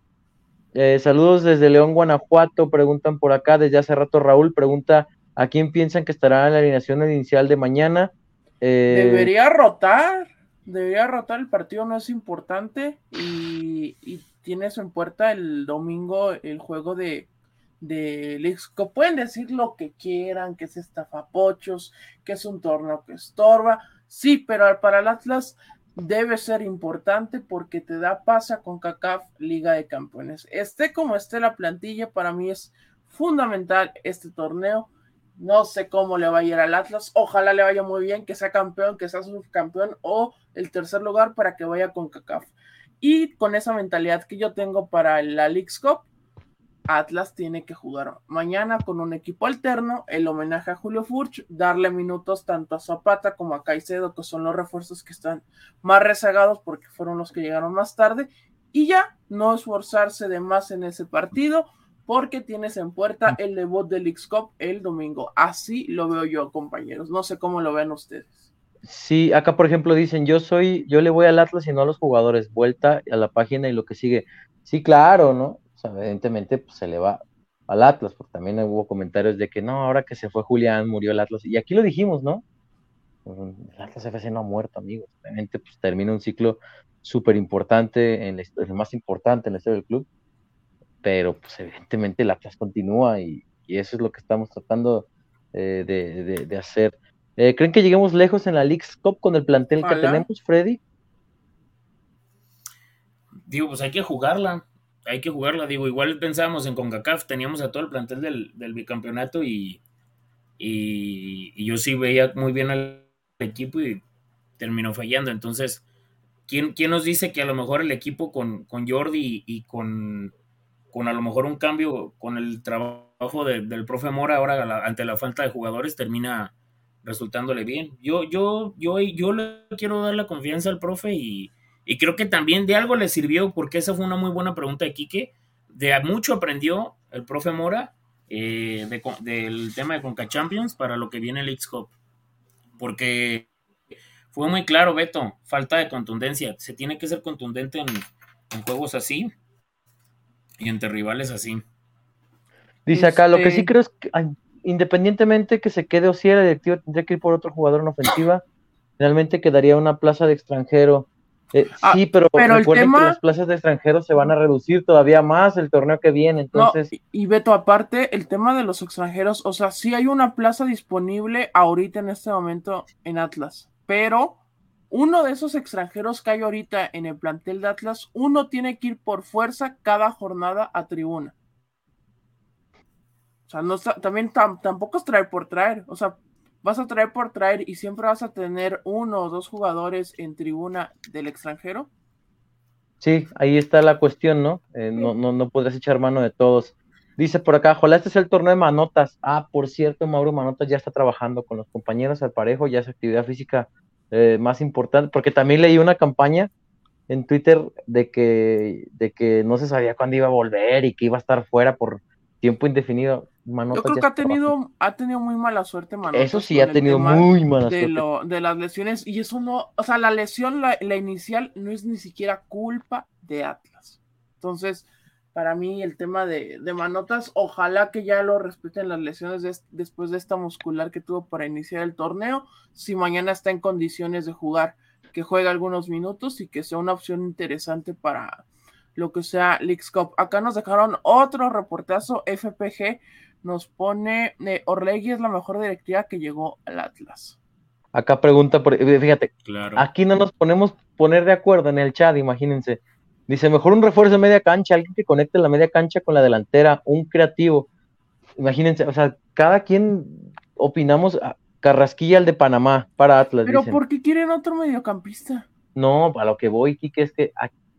saludos desde León, Guanajuato, preguntan por acá, desde hace rato Raúl pregunta a quién piensan que estará en la alineación inicial de mañana. Eh, debería rotar, debería rotar, el partido no es importante y, tiene eso en puerta el domingo el juego de, de Pueden decir lo que quieran, que es estafapochos, que es un torneo que estorba, sí, pero para el Atlas debe ser importante porque te da pasa con CACAF Liga de Campeones. Esté como esté la plantilla, para mí es fundamental este torneo no sé cómo le va a ir al Atlas. Ojalá le vaya muy bien, que sea campeón, que sea subcampeón o el tercer lugar para que vaya con CACAF. Y con esa mentalidad que yo tengo para la League's Cup, Atlas tiene que jugar mañana con un equipo alterno, el homenaje a Julio Furch, darle minutos tanto a Zapata como a Caicedo, que son los refuerzos que están más rezagados porque fueron los que llegaron más tarde, y ya no esforzarse de más en ese partido, porque tienes en puerta el debut del x el domingo. Así lo veo yo, compañeros. No sé cómo lo ven ustedes. Sí, acá por ejemplo dicen, yo soy, yo le voy al Atlas y no a los jugadores, vuelta a la página y lo que sigue. Sí, claro, ¿no? O sea, evidentemente pues, se le va al Atlas, porque también hubo comentarios de que no, ahora que se fue Julián, murió el Atlas. Y aquí lo dijimos, ¿no? El Atlas FC no ha muerto, amigos. Obviamente, pues termina un ciclo súper importante, el más importante en la historia del club pero pues evidentemente la clase continúa y, eso es lo que estamos tratando eh, de, hacer. Eh, ¿Creen que lleguemos lejos en la League's Cup con el plantel que tenemos, Freddy? Digo, pues hay que jugarla, hay que jugarla. Digo, igual pensábamos en CONCACAF, teníamos a todo el plantel del, bicampeonato y, y, yo sí veía muy bien al equipo y terminó fallando. Entonces, ¿quién, quién nos dice que a lo mejor el equipo con, con Jordi y con con a lo mejor un cambio con el trabajo del profe Mora ahora ante la falta de jugadores termina resultándole bien. Yo, yo, yo, yo le quiero dar la confianza al profe y, Y creo que también de algo le sirvió, porque esa fue una muy buena pregunta de Quique. De mucho aprendió el profe Mora eh, del tema de Conca Champions para lo que viene el X-Cup. Porque fue muy claro, Beto, falta de contundencia. Se tiene que ser contundente en, juegos así y entre rivales así. Dice acá, lo que sí este creo es que independientemente que se quede o si la directiva tendría que ir por otro jugador en ofensiva, realmente quedaría una plaza de extranjero. Eh, ah, sí, pero, pero recuerden que las plazas de extranjeros se van a reducir todavía más el torneo que viene, entonces... y Beto, aparte, el tema de los extranjeros, o sea, sí hay una plaza disponible ahorita en este momento en Atlas, pero uno de esos extranjeros que hay ahorita en el plantel de Atlas, uno tiene que ir por fuerza cada jornada a tribuna. O sea, no también tampoco es traer por traer. O sea, vas a traer por traer y siempre vas a tener uno o dos jugadores en tribuna del extranjero. Sí, ahí está la cuestión, ¿no? Eh, no, no, no podrás echar mano de todos. Dice por acá, ojalá este es el torneo de Manotas. Ah, por cierto, Mauro Manotas ya está trabajando con los compañeros al parejo, ya es actividad física eh, más importante, porque también leí una campaña en Twitter de que, de que no se sabía cuándo iba a volver y que iba a estar fuera por tiempo indefinido. Yo creo que ha tenido, ha tenido muy mala suerte, Manotas. Eso sí, ha tenido muy mala de suerte. de las lesiones, y eso no, o sea, la lesión, la, inicial, no es ni siquiera culpa de Atlas. Entonces, para mí, el tema de, de Manotas, ojalá que ya lo respeten las lesiones después de esta muscular que tuvo para iniciar el torneo. Si mañana está en condiciones de jugar, que juegue algunos minutos y que sea una opción interesante para lo que sea Leagues Cup. Acá nos dejaron otro reportazo FPG nos pone eh, Orlegui es la mejor directiva que llegó al Atlas. Acá pregunta, por, fíjate, aquí no nos ponemos poner de acuerdo en el chat, imagínense. Dice, mejor un refuerzo de media cancha, alguien que conecte la media cancha con la delantera, un creativo. Imagínense, o sea, cada quien opinamos, a Carrasquilla el de Panamá para Atlas. Pero ¿por qué quieren otro mediocampista? No, a lo que voy, Kike, es que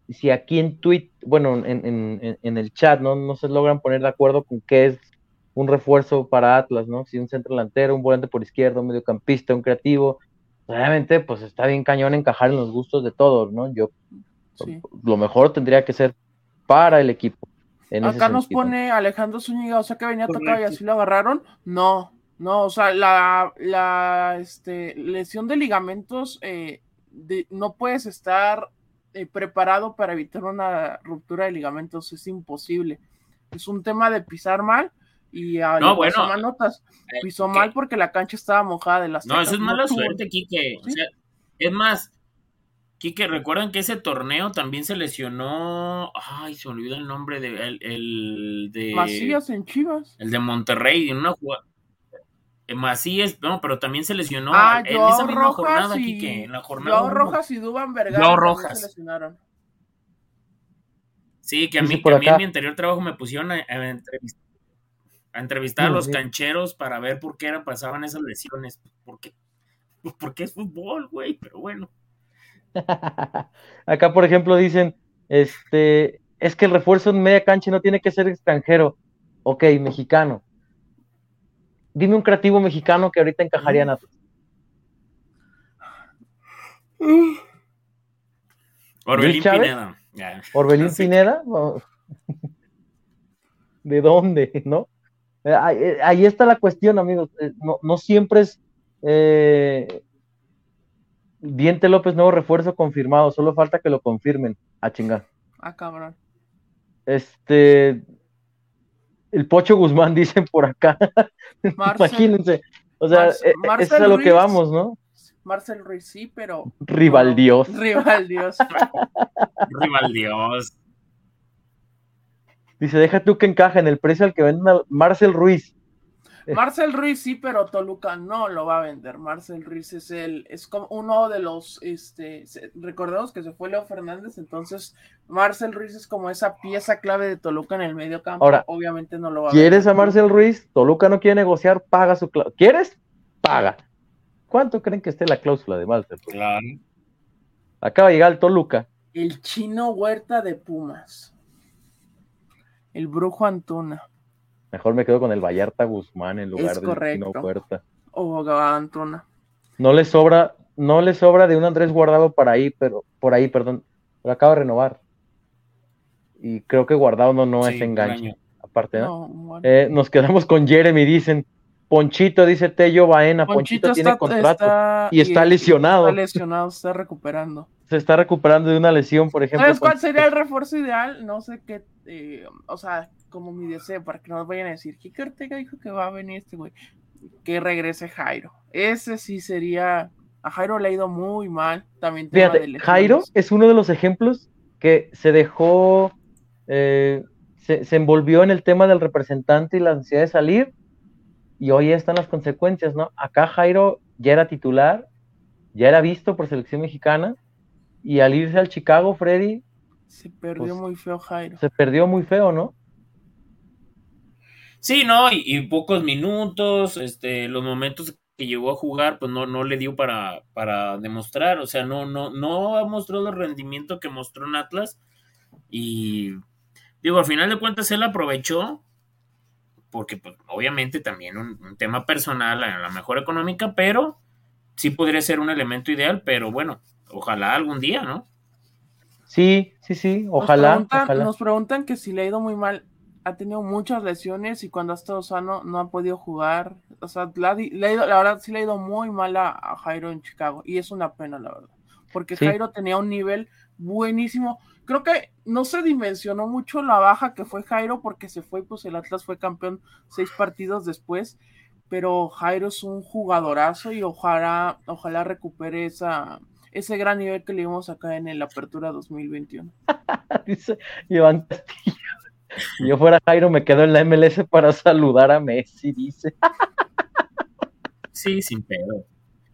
si aquí en tweet, bueno, en, en, el chat, ¿no? no se logran poner de acuerdo con qué es un refuerzo para Atlas, ¿no? Si un centro delantero, un volante por izquierda, un mediocampista, un creativo, obviamente, pues está bien cañón encajar en los gustos de todos, ¿no? Yo, lo mejor tendría que ser para el equipo. Acá nos pone Alejandro Zúñiga, o sea que venía tocado y así lo agarraron. No, no, o sea, la, la este, lesión de ligamentos, eh, no puedes estar eh, preparado para evitar una ruptura de ligamentos, es imposible. Es un tema de pisar mal y a no, bueno, manotas. Eh, pisó mal porque la cancha estaba mojada de las No, eso es mala suerte, Quique. es más, Quique, recuerdan que ese torneo también se lesionó. Ay, se me olvidó el nombre de el, de Macías en Chivas. El de Monterrey, en una jugada. Eh, Macías, no, pero también se lesionó ah, en esa misma Rojas jornada, y... en la jornada. Rojas y Duban Vergara Rojas. se lesionaron. Sí, que a mí, que a mí en mi anterior trabajo me pusieron a, a entrevistar a entrevistar a los cancheros para ver por qué pasaban esas lesiones. ¿Por pues porque es fútbol, güey, pero bueno. Acá, por ejemplo, dicen, este, es que el refuerzo en media cancha no tiene que ser extranjero. Ok, mexicano. Dime un creativo mexicano que ahorita encajaría en Atlas. Orbelín Pineda. ¿Orbelín Pineda? ¿De dónde? ¿No? Eh, eh, ahí está la cuestión, amigos. Eh, no, siempre es Diente López nuevo refuerzo confirmado, solo falta que lo confirmen. A chingar. Ah, cabrón. Este. El Pocho Guzmán, dicen por acá. Imagínense. O sea, es a lo que vamos, ¿no? Marcel Ruiz sí, pero. Rival Dios. Rival Dios. Rival Dios. Dice, deja tú que encaja en el precio al que venden Marcel Ruiz. Marcel Ruiz sí, pero Toluca no lo va a vender. Marcel Ruiz es el, es como uno de los, este, recordemos que se fue Leo Fernández, entonces Marcel Ruiz es como esa pieza clave de Toluca en el medio campo. Ahora, obviamente no lo va a ¿Quieres a Marcel Ruiz? Toluca no quiere negociar, paga su cláusula. ¿Quieres? Paga. ¿Cuánto creen que esté la cláusula de Marcel? Claro. Acaba de llegar el Toluca. El chino Huerta de Pumas. El Brujo Antuna. Mejor me quedo con el Vallarta Guzmán en lugar de no Puerta. O Antuna. No le sobra, no le sobra de un Andrés guardado para ahí, pero por ahí, perdón. Lo acaba de renovar. Y creo que Guardado no, no es enganche. Aparte, ¿no? Eh, nos quedamos con Jeremy, dicen. Ponchito, dice Tello Baena. Ponchito, tiene contrato y está lesionado. Está lesionado, está recuperando. Se está recuperando de una lesión, por ejemplo. ¿Sabes cuál sería el refuerzo ideal? No sé qué, eh, o sea, como mi deseo, para que no vayan a decir, ¿qué Ortega dijo que va a venir este güey? Que regrese Jairo. Ese sí sería. A Jairo le ha ido muy mal. También Fíjate, Jairo es uno de los ejemplos que se dejó. Eh, se, se envolvió en el tema del representante y la ansiedad de salir y hoy están las consecuencias, ¿no? Acá Jairo ya era titular, ya era visto por selección mexicana, y al irse al Chicago, Freddy. Se perdió pues, muy feo Jairo. Se perdió muy feo, ¿no? Sí, no, y, pocos minutos, este, los momentos que llegó a jugar, pues no, no le dio para, para demostrar, o sea, no, no, no ha mostrado el rendimiento que mostró en Atlas, y digo, al final de cuentas él aprovechó, porque pues, obviamente también un, tema personal, a la mejor económica, pero sí podría ser un elemento ideal, pero bueno, ojalá algún día, ¿no? Sí, sí, sí, ojalá nos preguntan, que si le ha ido muy mal, ha tenido muchas lesiones y cuando ha estado sano no ha podido jugar, o sea, la, verdad sí le ha ido muy mal a, Jairo en Chicago y es una pena, la verdad, porque Jairo tenía un nivel buenísimo, creo que no se dimensionó mucho la baja que fue Jairo porque se fue, pues el Atlas fue campeón seis partidos después, pero Jairo es un jugadorazo y ojalá, ojalá recupere esa, ese gran nivel que le dimos acá en el Apertura 2021. Dice Iván Castillo. Si yo fuera Jairo, me quedo en la MLS para saludar a Messi, dice. Sí, sin pedo.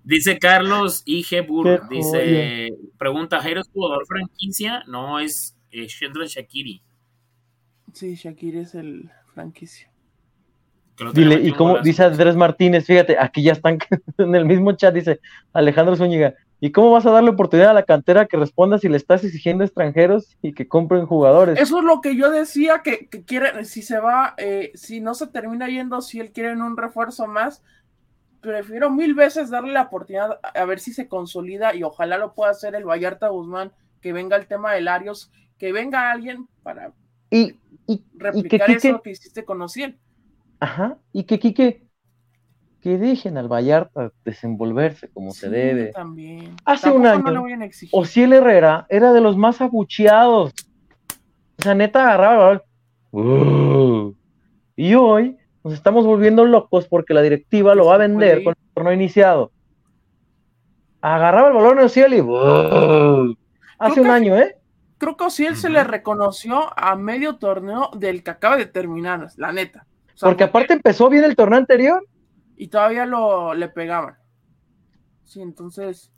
Dice Carlos I.G. Burr, dice, pregunta, ¿Jairo es jugador franquicia? No, es eh, Shendra Shakiri. Sí, Shakiri es el franquicia. Dile, y como dice Andrés Martínez, fíjate, aquí ya están en el mismo chat, dice Alejandro Zúñiga, ¿y cómo vas a darle oportunidad a la cantera que responda si le estás exigiendo extranjeros y que compren jugadores? Eso es lo que yo decía, que, que quiere, si se va, eh, si no se termina yendo, si él quiere un refuerzo más, prefiero mil veces darle la oportunidad a ver si se consolida y ojalá lo pueda hacer el Vallarta Guzmán, que venga el tema de Larios, que venga alguien para y, replicar eso que hiciste con Ociel. Ajá, y que Quique, que dejen al Vallarta desenvolverse como se debe. También. Hace un año, Ociel Herrera era de los más abucheados. O sea, neta agarraba. Uh, y hoy nos estamos volviendo locos porque la directiva lo va a vender con el torneo iniciado. Agarraba el balón en cielo y hace un año, ¿eh? Creo que Ociel se le reconoció a medio torneo del que acaba de terminar, la neta. porque aparte empezó bien el torneo anterior. Y todavía lo le pegaban. Sí, entonces.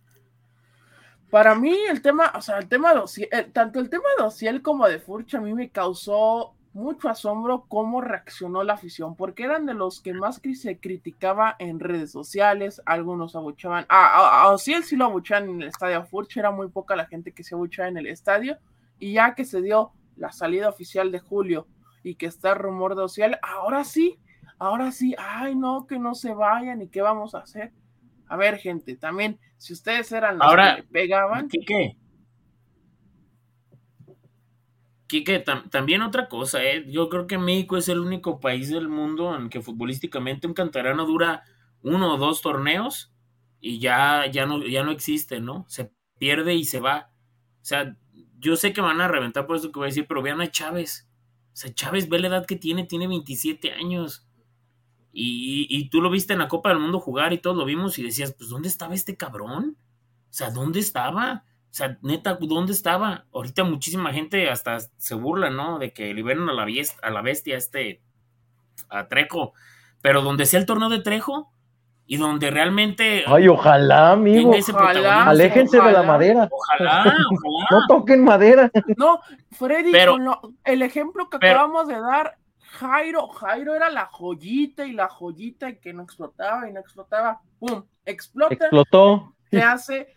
Para mí, el tema, o sea, el tema de Ociel, eh, tanto el tema de Ociel como de Furch a mí me causó mucho asombro cómo reaccionó la afición, porque eran de los que más se criticaba en redes sociales, algunos abuchaban, ah, a, sí lo abuchaban en el estadio Furch, era muy poca la gente que se abuchaba en el estadio, y ya que se dio la salida oficial de Julio y que está el rumor de Ociel, ahora sí, ahora sí, ay no, que no se vayan y qué vamos a hacer. A ver, gente, también, si ustedes eran los ahora, que pegaban. ¿qué, qué? Quique, también otra cosa, ¿eh? yo creo que México es el único país del mundo en que futbolísticamente un cantarano dura uno o dos torneos y ya, ya, no, ya no existe, ¿no? Se pierde y se va. O sea, yo sé que van a reventar por eso que voy a decir, pero vean a Chávez. O sea, Chávez ve la edad que tiene, tiene 27 años. Y, y, tú lo viste en la Copa del Mundo jugar y todos lo vimos y decías, pues ¿dónde estaba este cabrón? O sea, ¿dónde estaba? O sea, neta, ¿dónde estaba? Ahorita muchísima gente hasta se burla, ¿no? De que liberen a la, bestia, a la bestia, este, a Trejo. Pero donde sea el torneo de Trejo y donde realmente. Ay, ojalá, amigo. Ojalá, Aléjense de la madera. Ojalá, ojalá. No toquen madera. No, Freddy, pero, el ejemplo que acabamos de dar, Jairo, Jairo era la joyita y la joyita que no explotaba y no explotaba. ¡Pum! Explota. Explotó te hace,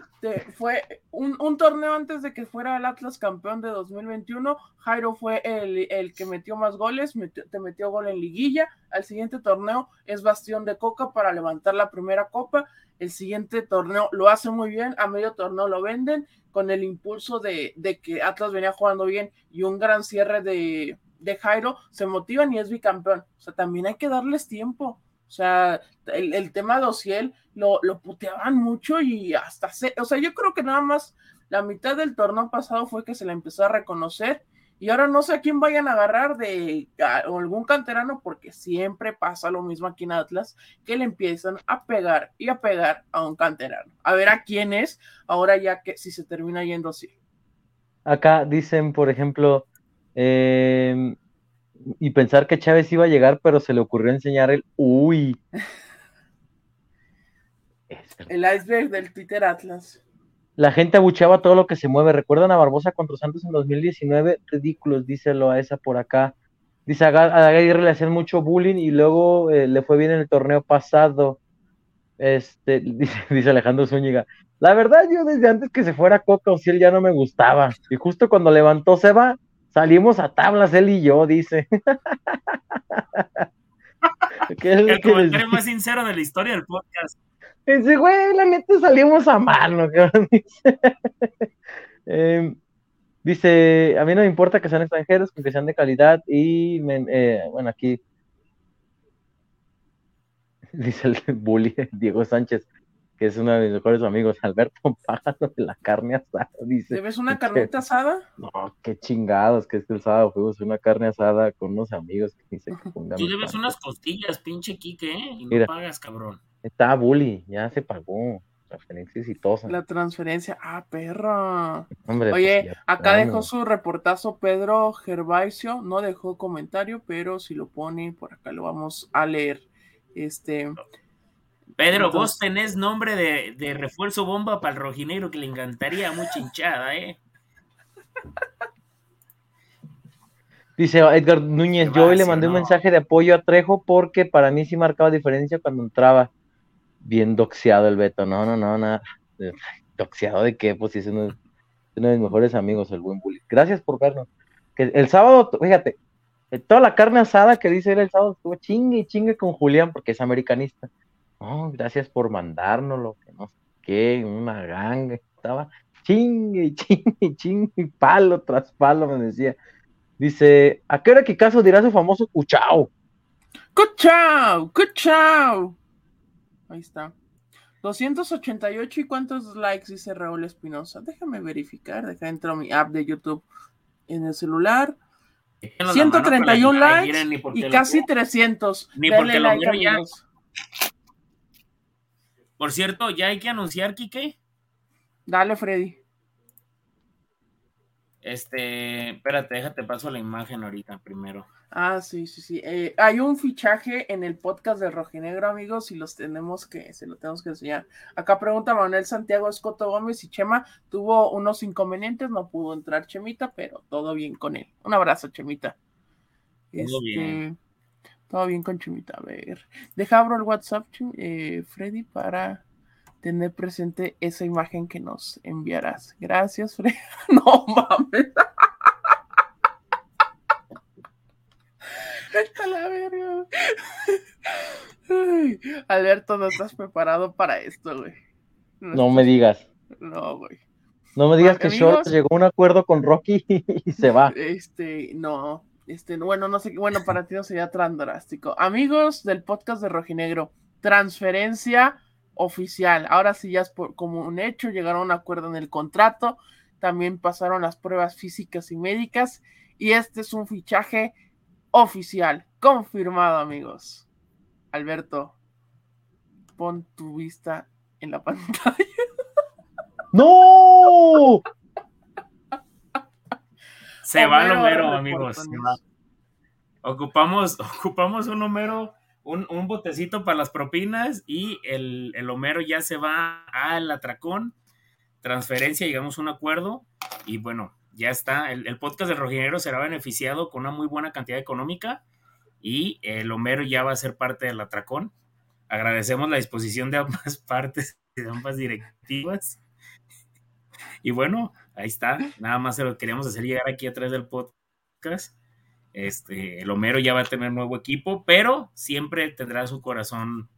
fue un, torneo antes de que fuera el Atlas campeón de 2021, Jairo fue el, que metió más goles, te metió gol en liguilla, al siguiente torneo es bastión de coca para levantar la primera copa el siguiente torneo lo hace muy bien, a medio torneo lo venden, con el impulso de, que Atlas venía jugando bien y un gran cierre de, de Jairo, se motivan y es bicampeón. O sea, también hay que darles tiempo. O sea, el, tema de Ociel lo, lo puteaban mucho y hasta se, o sea, yo creo que nada más la mitad del torneo pasado fue que se le empezó a reconocer y ahora no sé a quién vayan a agarrar de algún canterano porque siempre pasa lo mismo aquí en Atlas, que le empiezan a pegar y a pegar a un canterano. A ver a quién es ahora ya que si se termina yendo así. Acá dicen, por ejemplo, em, y pensar que Chávez iba a llegar, pero se le ocurrió enseñar el uy. el iceberg del Twitter Atlas. La gente abucheaba todo lo que se mueve. ¿Recuerdan a Barbosa contra Santos en 2019? Ridículos, díselo a esa por acá. Dice a Aguirre le hacían mucho bullying y luego eh, le fue bien en el torneo pasado. Este, dice, Alejandro Zúñiga. La verdad, yo desde antes que se fuera Coca él ya no me gustaba. Y justo cuando levantó Seba, salimos a tablas él y yo, dice. el comentario más sincero de la historia del podcast. Dice, güey, la neta salimos a mano. eh, dice, a mí no me importa que sean extranjeros, que sean de calidad y, eh, bueno, aquí dice el bully Diego Sánchez, que es uno de mis mejores amigos, Alberto, págalo de la carne asada, dice. ¿Te ves una carnita asada? No, qué chingados, que es que el sábado fuimos una carne asada con unos amigos que dice que Tú debes unas costillas, pinche Kike, ¿eh? Y no pagas, cabrón. Está bully, ya se pagó. Transferencia exitosa. La transferencia, ah, perro. Oye, pues, acá dejó su reportazo Pedro Gervaisio, no dejó comentario, pero si lo pone por acá lo vamos a leer. Este. Pedro, vos tenés nombre de, refuerzo bomba para el rojinegro que le encantaría mucha hinchada, ¿eh? Dice Edgar Núñez, yo hoy le mandé un mensaje de apoyo a Trejo porque para mí sí marcaba diferencia cuando entraba bien doxeado el Beto. No, no, no, nada. ¿Doxeado de qué? Pues es uno, de mis mejores amigos, el buen Bully. Gracias por vernos. Que el sábado, fíjate, eh, toda la carne asada que dice él el sábado estuvo chingue y chingue con Julián porque es americanista. No, gracias por mandárnoslo, que no sé qué, una ganga. Estaba chingue, chingue, chingue, palo tras palo, me decía. Dice, ¿a qué hora que caso dirá su famoso cuchao? ¡Cuchao! ¡Cuchao! Ahí está. 288 y cuántos likes dice Raúl Espinosa. Déjame verificar. Deja entro a mi app de YouTube en el celular. 131 likes y casi 300. Ni porque like, Por cierto, ya hay que anunciar, Kike. Dale, Freddy. Este, espérate, déjate paso la imagen ahorita primero. Ah, sí, sí, sí. Eh, hay un fichaje en el podcast de Rojinegro, amigos, y los tenemos que, se lo tenemos que enseñar. Acá pregunta Manuel Santiago Escoto Gómez y Chema tuvo unos inconvenientes, no pudo entrar Chemita, pero todo bien con él. Un abrazo, Chemita. Todo este, bien. Todo bien con Chemita. A ver, deja abro el WhatsApp, eh, Freddy, para tener presente esa imagen que nos enviarás. Gracias, Freddy. no mames. la verga. Alberto, no estás preparado para esto, güey. No, me digas. No, güey. No me digas que Short llegó a un acuerdo con Rocky y se va. Este, no. Este, bueno, no sé, bueno, para ti no sería tan drástico. Amigos del podcast de Rojinegro, transferencia oficial. Ahora sí ya es como un hecho, llegaron a un acuerdo en el contrato, también pasaron las pruebas físicas y médicas y este es un fichaje oficial, confirmado, amigos. Alberto, pon tu vista en la pantalla. ¡No! Se va el Homero, amigos. Ocupamos, ocupamos un Homero, un, botecito para las propinas y el, el Homero ya se va al atracón. Transferencia, llegamos a un acuerdo y bueno, ya está. El, podcast de Rojinegro será beneficiado con una muy buena cantidad económica y el Homero ya va a ser parte del atracón. Agradecemos la disposición de ambas partes, de ambas directivas. Y bueno, ahí está. Nada más se lo queríamos hacer llegar aquí a través del podcast. Este, el Homero ya va a tener nuevo equipo, pero siempre tendrá su corazón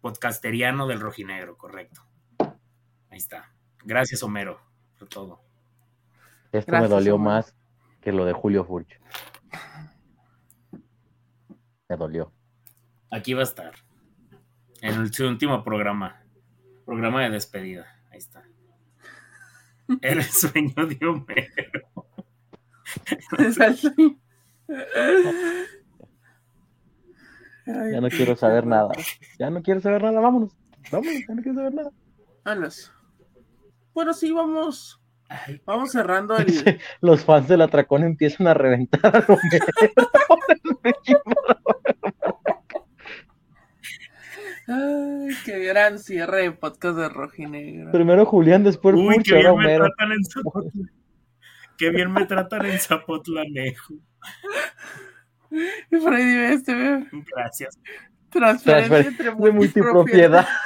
podcasteriano del rojinegro, correcto. Ahí está. Gracias, Homero, por todo. Esto me dolió más que lo de Julio Furch. Me dolió. Aquí va a estar. En su último programa. Programa de despedida. Ahí está. Era el sueño de Homero. ya no quiero saber nada. Ya no quiero saber nada. Vámonos. Vámonos. Ya no quiero saber nada. Vámonos. Bueno, sí, vamos. Vamos cerrando el. Los fans del atracón empiezan a reventar a Ay, qué gran cierre de podcast de Rojinegro. Primero Julián, después Uy, qué bien me tratan en Zapotlanejo. Qué bien me tratan en Zapotlanejo. Y Freddy, este, Gracias. Transferencia entre multipropiedad.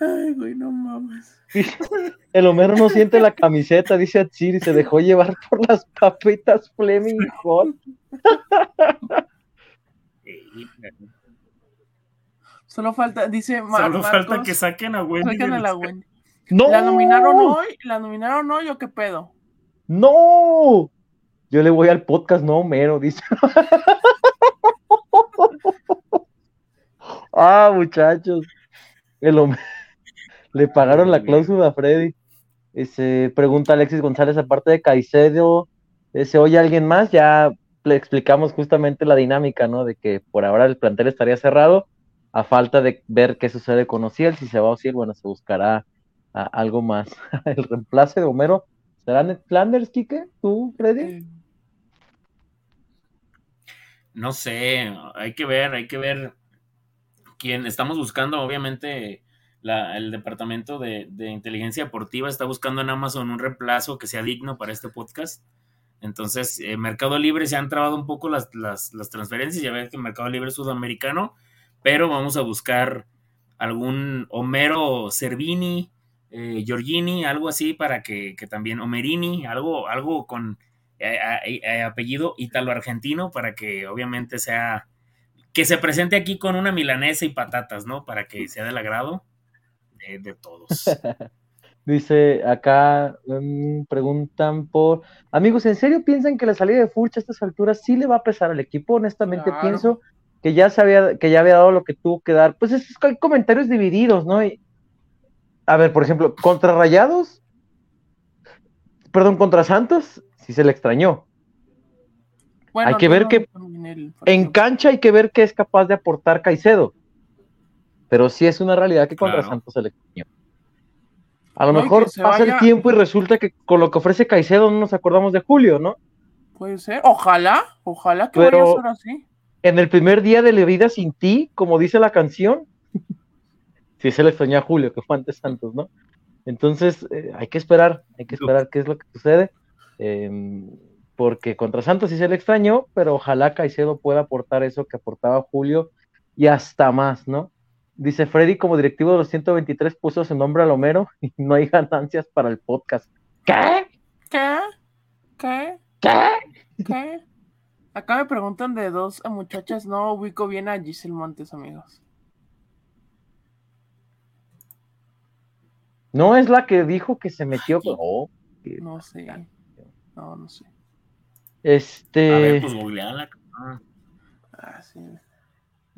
Ay, güey, no mames. El Homero no siente la camiseta, dice Atsir, y se dejó llevar por las papitas Fleming Hot. Solo falta, dice Solo falta que saquen a Wendy. Saquen a la Wendy. ¡No! ¿La nominaron hoy? ¿La nominaron hoy o qué pedo? ¡No! Yo le voy al podcast, no, Homero, dice. ah, muchachos. El Homero. Le pagaron la cláusula a Freddy. Ese, pregunta Alexis González, aparte de Caicedo, ¿se oye alguien más? Ya le explicamos justamente la dinámica, ¿no? De que por ahora el plantel estaría cerrado, a falta de ver qué sucede con Ociel, si se va a Ociel, bueno, se buscará algo más. el reemplace de Homero, ¿será Ned Flanders, Kike? ¿Tú, Freddy? No sé, hay que ver, hay que ver quién estamos buscando, obviamente el departamento de, inteligencia deportiva está buscando en Amazon un reemplazo que sea digno para este podcast. Entonces, eh, Mercado Libre se han trabado un poco las, transferencias, ya ves que Mercado Libre es sudamericano, pero vamos a buscar algún Homero Cervini, eh, Giorgini, algo así para que, también, Homerini, algo, algo con eh, apellido italo-argentino para que obviamente sea, que se presente aquí con una milanesa y patatas, ¿no? Para que sea del agrado de, todos. Dice acá, mm, preguntan por amigos, ¿en serio piensan que la salida de Furch a estas alturas sí le va a pesar al equipo? Honestamente pienso que ya sabía, que ya había dado lo que tuvo que dar. Pues esos hay comentarios divididos, ¿no? a ver, por ejemplo, contra Rayados, perdón, contra Santos, sí se le extrañó. hay que ver que en cancha hay que ver qué es capaz de aportar Caicedo. Pero sí es una realidad que contra Santos se le A lo mejor pasa el tiempo y resulta que con lo que ofrece Caicedo no nos acordamos de Julio, ¿no? Puede ser, ojalá, ojalá que vaya a ser así. En el primer día de la vida sin ti, como dice la canción, sí se le extrañó a Julio, que fue antes Santos, ¿no? Entonces, eh, hay que esperar, hay que esperar qué es lo que sucede. Em, porque contra Santos sí se le extrañó, pero ojalá Caicedo pueda aportar eso que aportaba Julio y hasta más, ¿no? Dice Freddy, como directivo de los 123, puso su nombre al Homero y no hay ganancias para el podcast. ¿Qué? ¿Qué? ¿Qué? ¿Qué? ¿Qué? Acá me preguntan de dos muchachas, no ubico bien a Giselle Montes, amigos. No es la que dijo que se metió. No, no sé. No, no sé. Este. A ver, pues googleala. Ah, sí.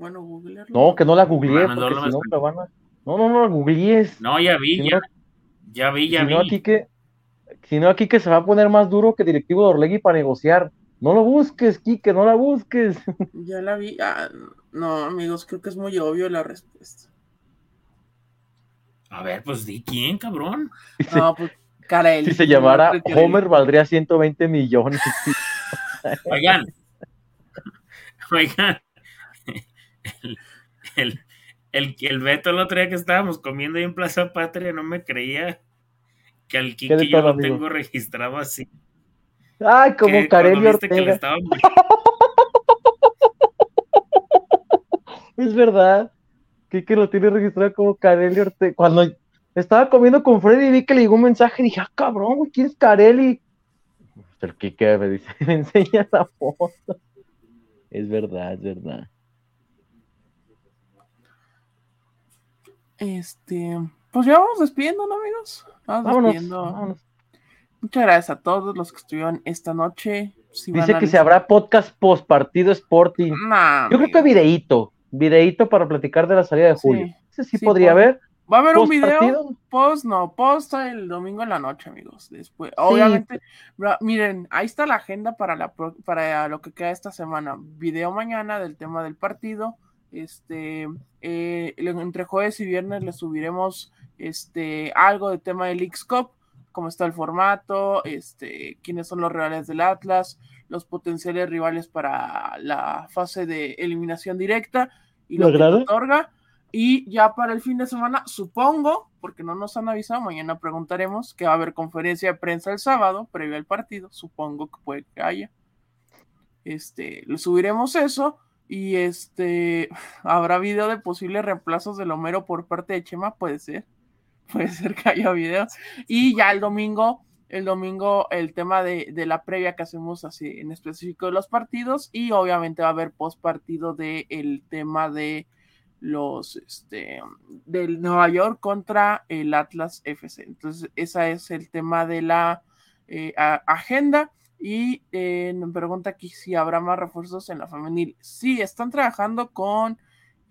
Bueno, googlearlo. No, que no la googleé, porque si no la van a... No, no, no la googlees. No, ya vi, ya, ya vi, ya si vi. No, aquí que, si no, aquí que se va a poner más duro que directivo de Orlegui para negociar. No lo busques, Quique, no la busques. Ya la vi. Ah, no, amigos, creo que es muy obvio la respuesta. A ver, pues di quién, cabrón. No, pues Carelli. Si se llamara Homer, valdría 120 millones. Oigan. Oigan el, el, el, Beto el otro día que estábamos comiendo ahí en Plaza Patria no me creía que al Kiki yo lo tengo registrado así. Ay, como Carelli Ortega. es verdad. Kiki lo tiene registrado como Carelli Ortega. Cuando estaba comiendo con Freddy vi que le llegó un mensaje, dije, ah, cabrón, ¿quién es Carelli? El Kike me dice, me enseña la foto. Es verdad, es verdad. Este, pues ya vamos despidiendo, ¿no, amigos? Vamos Vámonos, despidiendo. vámonos. Muchas gracias a todos los que estuvieron esta noche. Si Dice que se habrá podcast post partido Sporting. Nah, Yo creo que videíto, videíto para platicar de la salida de Sí, julio. Ese sí, sí, podría haber. Va a haber un video, partido. post, no, post el domingo en la noche, amigos. Después, Sí. obviamente, miren, ahí está la agenda para la pro- para lo que queda esta semana. Video mañana del tema del partido. Este, eh, entre jueves y viernes le subiremos este algo de tema del X Cup, cómo está el formato, este, quiénes son los rivales del Atlas, los potenciales rivales para la fase de eliminación directa y ¿Le lo que otorga. Y ya para el fin de semana, supongo, porque no nos han avisado, mañana preguntaremos que va a haber conferencia de prensa el sábado, previo al partido, supongo que puede que haya. Este, le subiremos eso y este, habrá video de posibles reemplazos del Homero por parte de Chema, puede ser, puede ser que haya video. Y ya el domingo, el domingo, el tema de, de la previa que hacemos así en específico de los partidos y obviamente va a haber post partido del tema de los este del Nueva York contra el Atlas FC. Entonces, ese es el tema de la eh, a- agenda. Y eh, me pregunta aquí si habrá más refuerzos en la femenil. Sí, están trabajando con,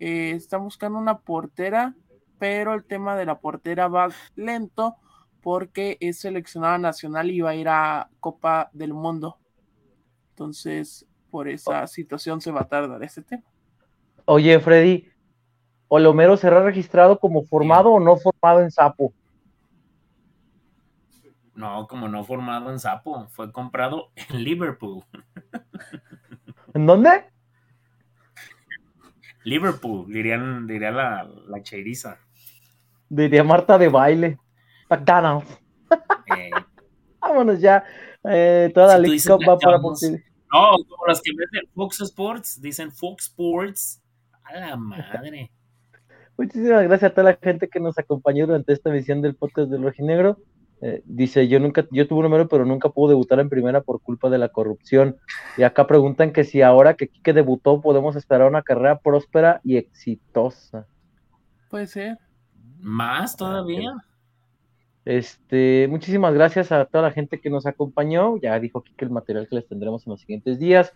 eh, están buscando una portera, pero el tema de la portera va lento porque es seleccionada nacional y va a ir a Copa del Mundo. Entonces, por esa situación se va a tardar este tema. Oye, Freddy, ¿Olomero será registrado como formado o no formado en Sapo? No, como no formado en Sapo, fue comprado en Liverpool. ¿En dónde? Liverpool, dirían, diría la, la cheiriza. Diría Marta de baile. McDonald's. Eh, Vámonos ya. Eh, toda la Si League Cup va para posible. no, como las que venden Fox Sports, dicen Fox Sports. A la madre. Muchísimas gracias a toda la gente que nos acompañó durante esta emisión del podcast del Rojinegro. Eh, dice, yo nunca, yo tuve un número, pero nunca pude debutar en primera por culpa de la corrupción. Y acá preguntan que si ahora que Quique debutó podemos esperar una carrera próspera y exitosa. Puede ser. Más todavía. Este, muchísimas gracias a toda la gente que nos acompañó. Ya dijo Quique el material que les tendremos en los siguientes días.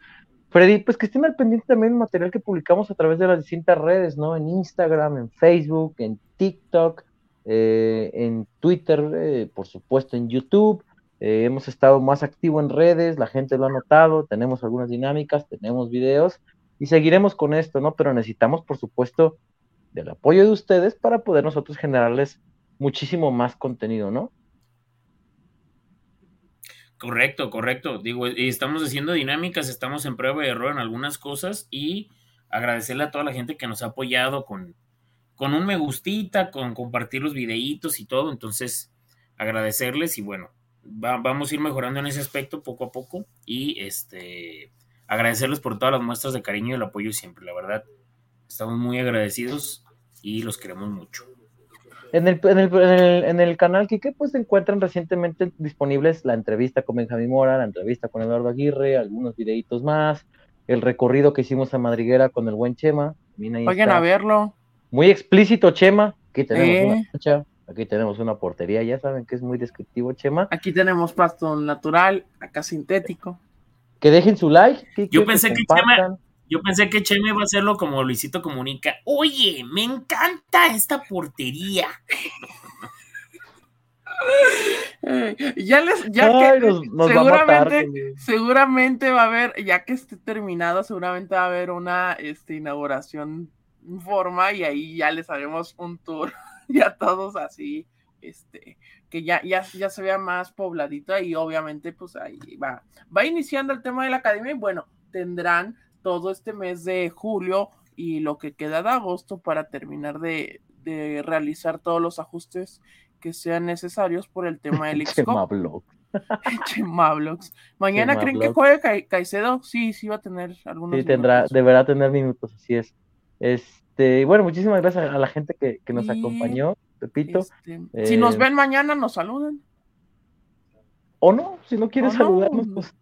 Freddy, pues que estén al pendiente también del material que publicamos a través de las distintas redes, ¿no? En Instagram, en Facebook, en TikTok, eh, en Twitter, eh, por supuesto en YouTube. Eh, hemos estado más activo en redes, la gente lo ha notado, tenemos algunas dinámicas, tenemos videos y seguiremos con esto, ¿no? Pero necesitamos, por supuesto, del apoyo de ustedes para poder nosotros generarles muchísimo más contenido, ¿no? Correcto, correcto. Digo, estamos haciendo dinámicas, estamos en prueba y error en algunas cosas y agradecerle a toda la gente que nos ha apoyado con, con un me gustita, con compartir los videitos y todo. Entonces, agradecerles y bueno, va- vamos a ir mejorando en ese aspecto poco a poco y este agradecerles por todas las muestras de cariño y el apoyo siempre, la verdad. Estamos muy agradecidos y los queremos mucho. En el, en el, en el, en el canal Kike, pues se encuentran recientemente disponibles la entrevista con Benjamín Mora, la entrevista con Eduardo Aguirre, algunos videitos más, el recorrido que hicimos a Madriguera con el buen Chema. Vayan está. a verlo. Muy explícito, Chema. Aquí tenemos Eh. una cancha, aquí tenemos una portería, ya saben que es muy descriptivo, Chema. Aquí tenemos pasto natural, acá sintético. Que dejen su like, Yo pensé que Chema-. Yo pensé que Cheme iba a hacerlo como Luisito Comunica. Oye, me encanta esta portería. Ya les, ya Ay, que nos, nos va a matar. seguramente, seguramente va a haber, ya que esté terminado, seguramente va a haber una este, inauguración forma y ahí ya les haremos un tour ya todos así, este, que ya, ya, ya se vea más pobladito y obviamente pues ahí va, va iniciando el tema de la academia y bueno, tendrán todo este mes de julio y lo que queda de agosto para terminar de, de realizar todos los ajustes que sean necesarios por el tema del Chema Xcop. Blog. Chemablogs. Mañana Chema creen que Cai- Caicedo. Sí, sí va a tener algunos. Sí, tendrá, minutos. deberá tener minutos, así es. Este, bueno, muchísimas gracias a la gente que, que nos Y, acompañó, Pepito. Este, si nos eh, ven mañana, nos saludan. O no, si no quiere saludarnos, pues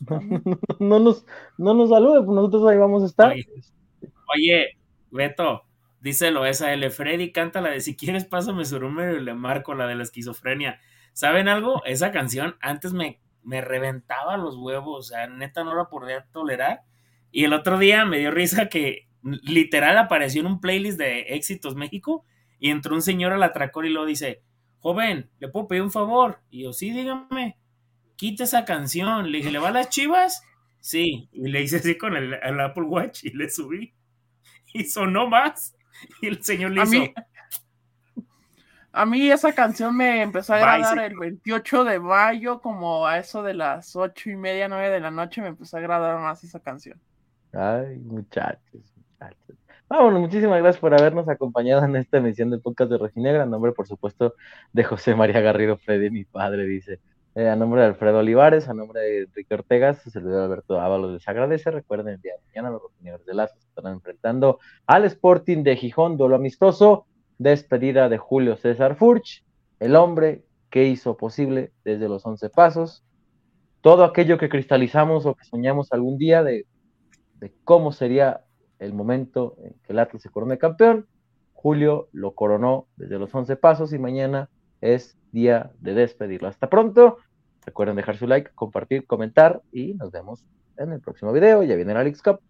no, nos, no nos salude, pues nosotros ahí vamos a estar. Oye, Beto, díselo esa L. Freddy canta la de si quieres pásame su número y le marco la de la esquizofrenia. ¿Saben algo? Esa canción antes me, me reventaba los huevos, o sea, neta no la podía tolerar. Y el otro día me dio risa que literal apareció en un playlist de éxitos México y entró un señor al atracor y lo dice, joven, ¿le puedo pedir un favor? Y yo, sí, dígame, quita esa canción. Le dije, ¿le va a las chivas? Sí. Y le hice así con el, Apple Watch y le subí. Y sonó más. Y el señor le a hizo. Mí, a mí esa canción me empezó a agradar el 28 de mayo, como a eso de las ocho y media, nueve de la noche, me empezó a agradar más esa canción. Ay, muchachos. Vámonos, muchísimas gracias por habernos acompañado en esta emisión del podcast de Rojinegra. En nombre, por supuesto, de José María Garrido Freddy, mi padre, dice. Eh, a nombre de Alfredo Olivares, a nombre de Enrique Ortega, su servidor Alberto Ábalos les agradece. Recuerden, el día de mañana los Rojinegros de Lazo estarán enfrentando al Sporting de Gijón, duelo amistoso. Despedida de Julio César Furch, el hombre que hizo posible desde los once pasos todo aquello que cristalizamos o que soñamos algún día de cómo sería el momento en que el Atlas se corone campeón. Julio lo coronó desde los 11 pasos y mañana es día de despedirlo. Hasta pronto. Recuerden dejar su like, compartir, comentar y nos vemos en el próximo video. Ya viene la League Cup.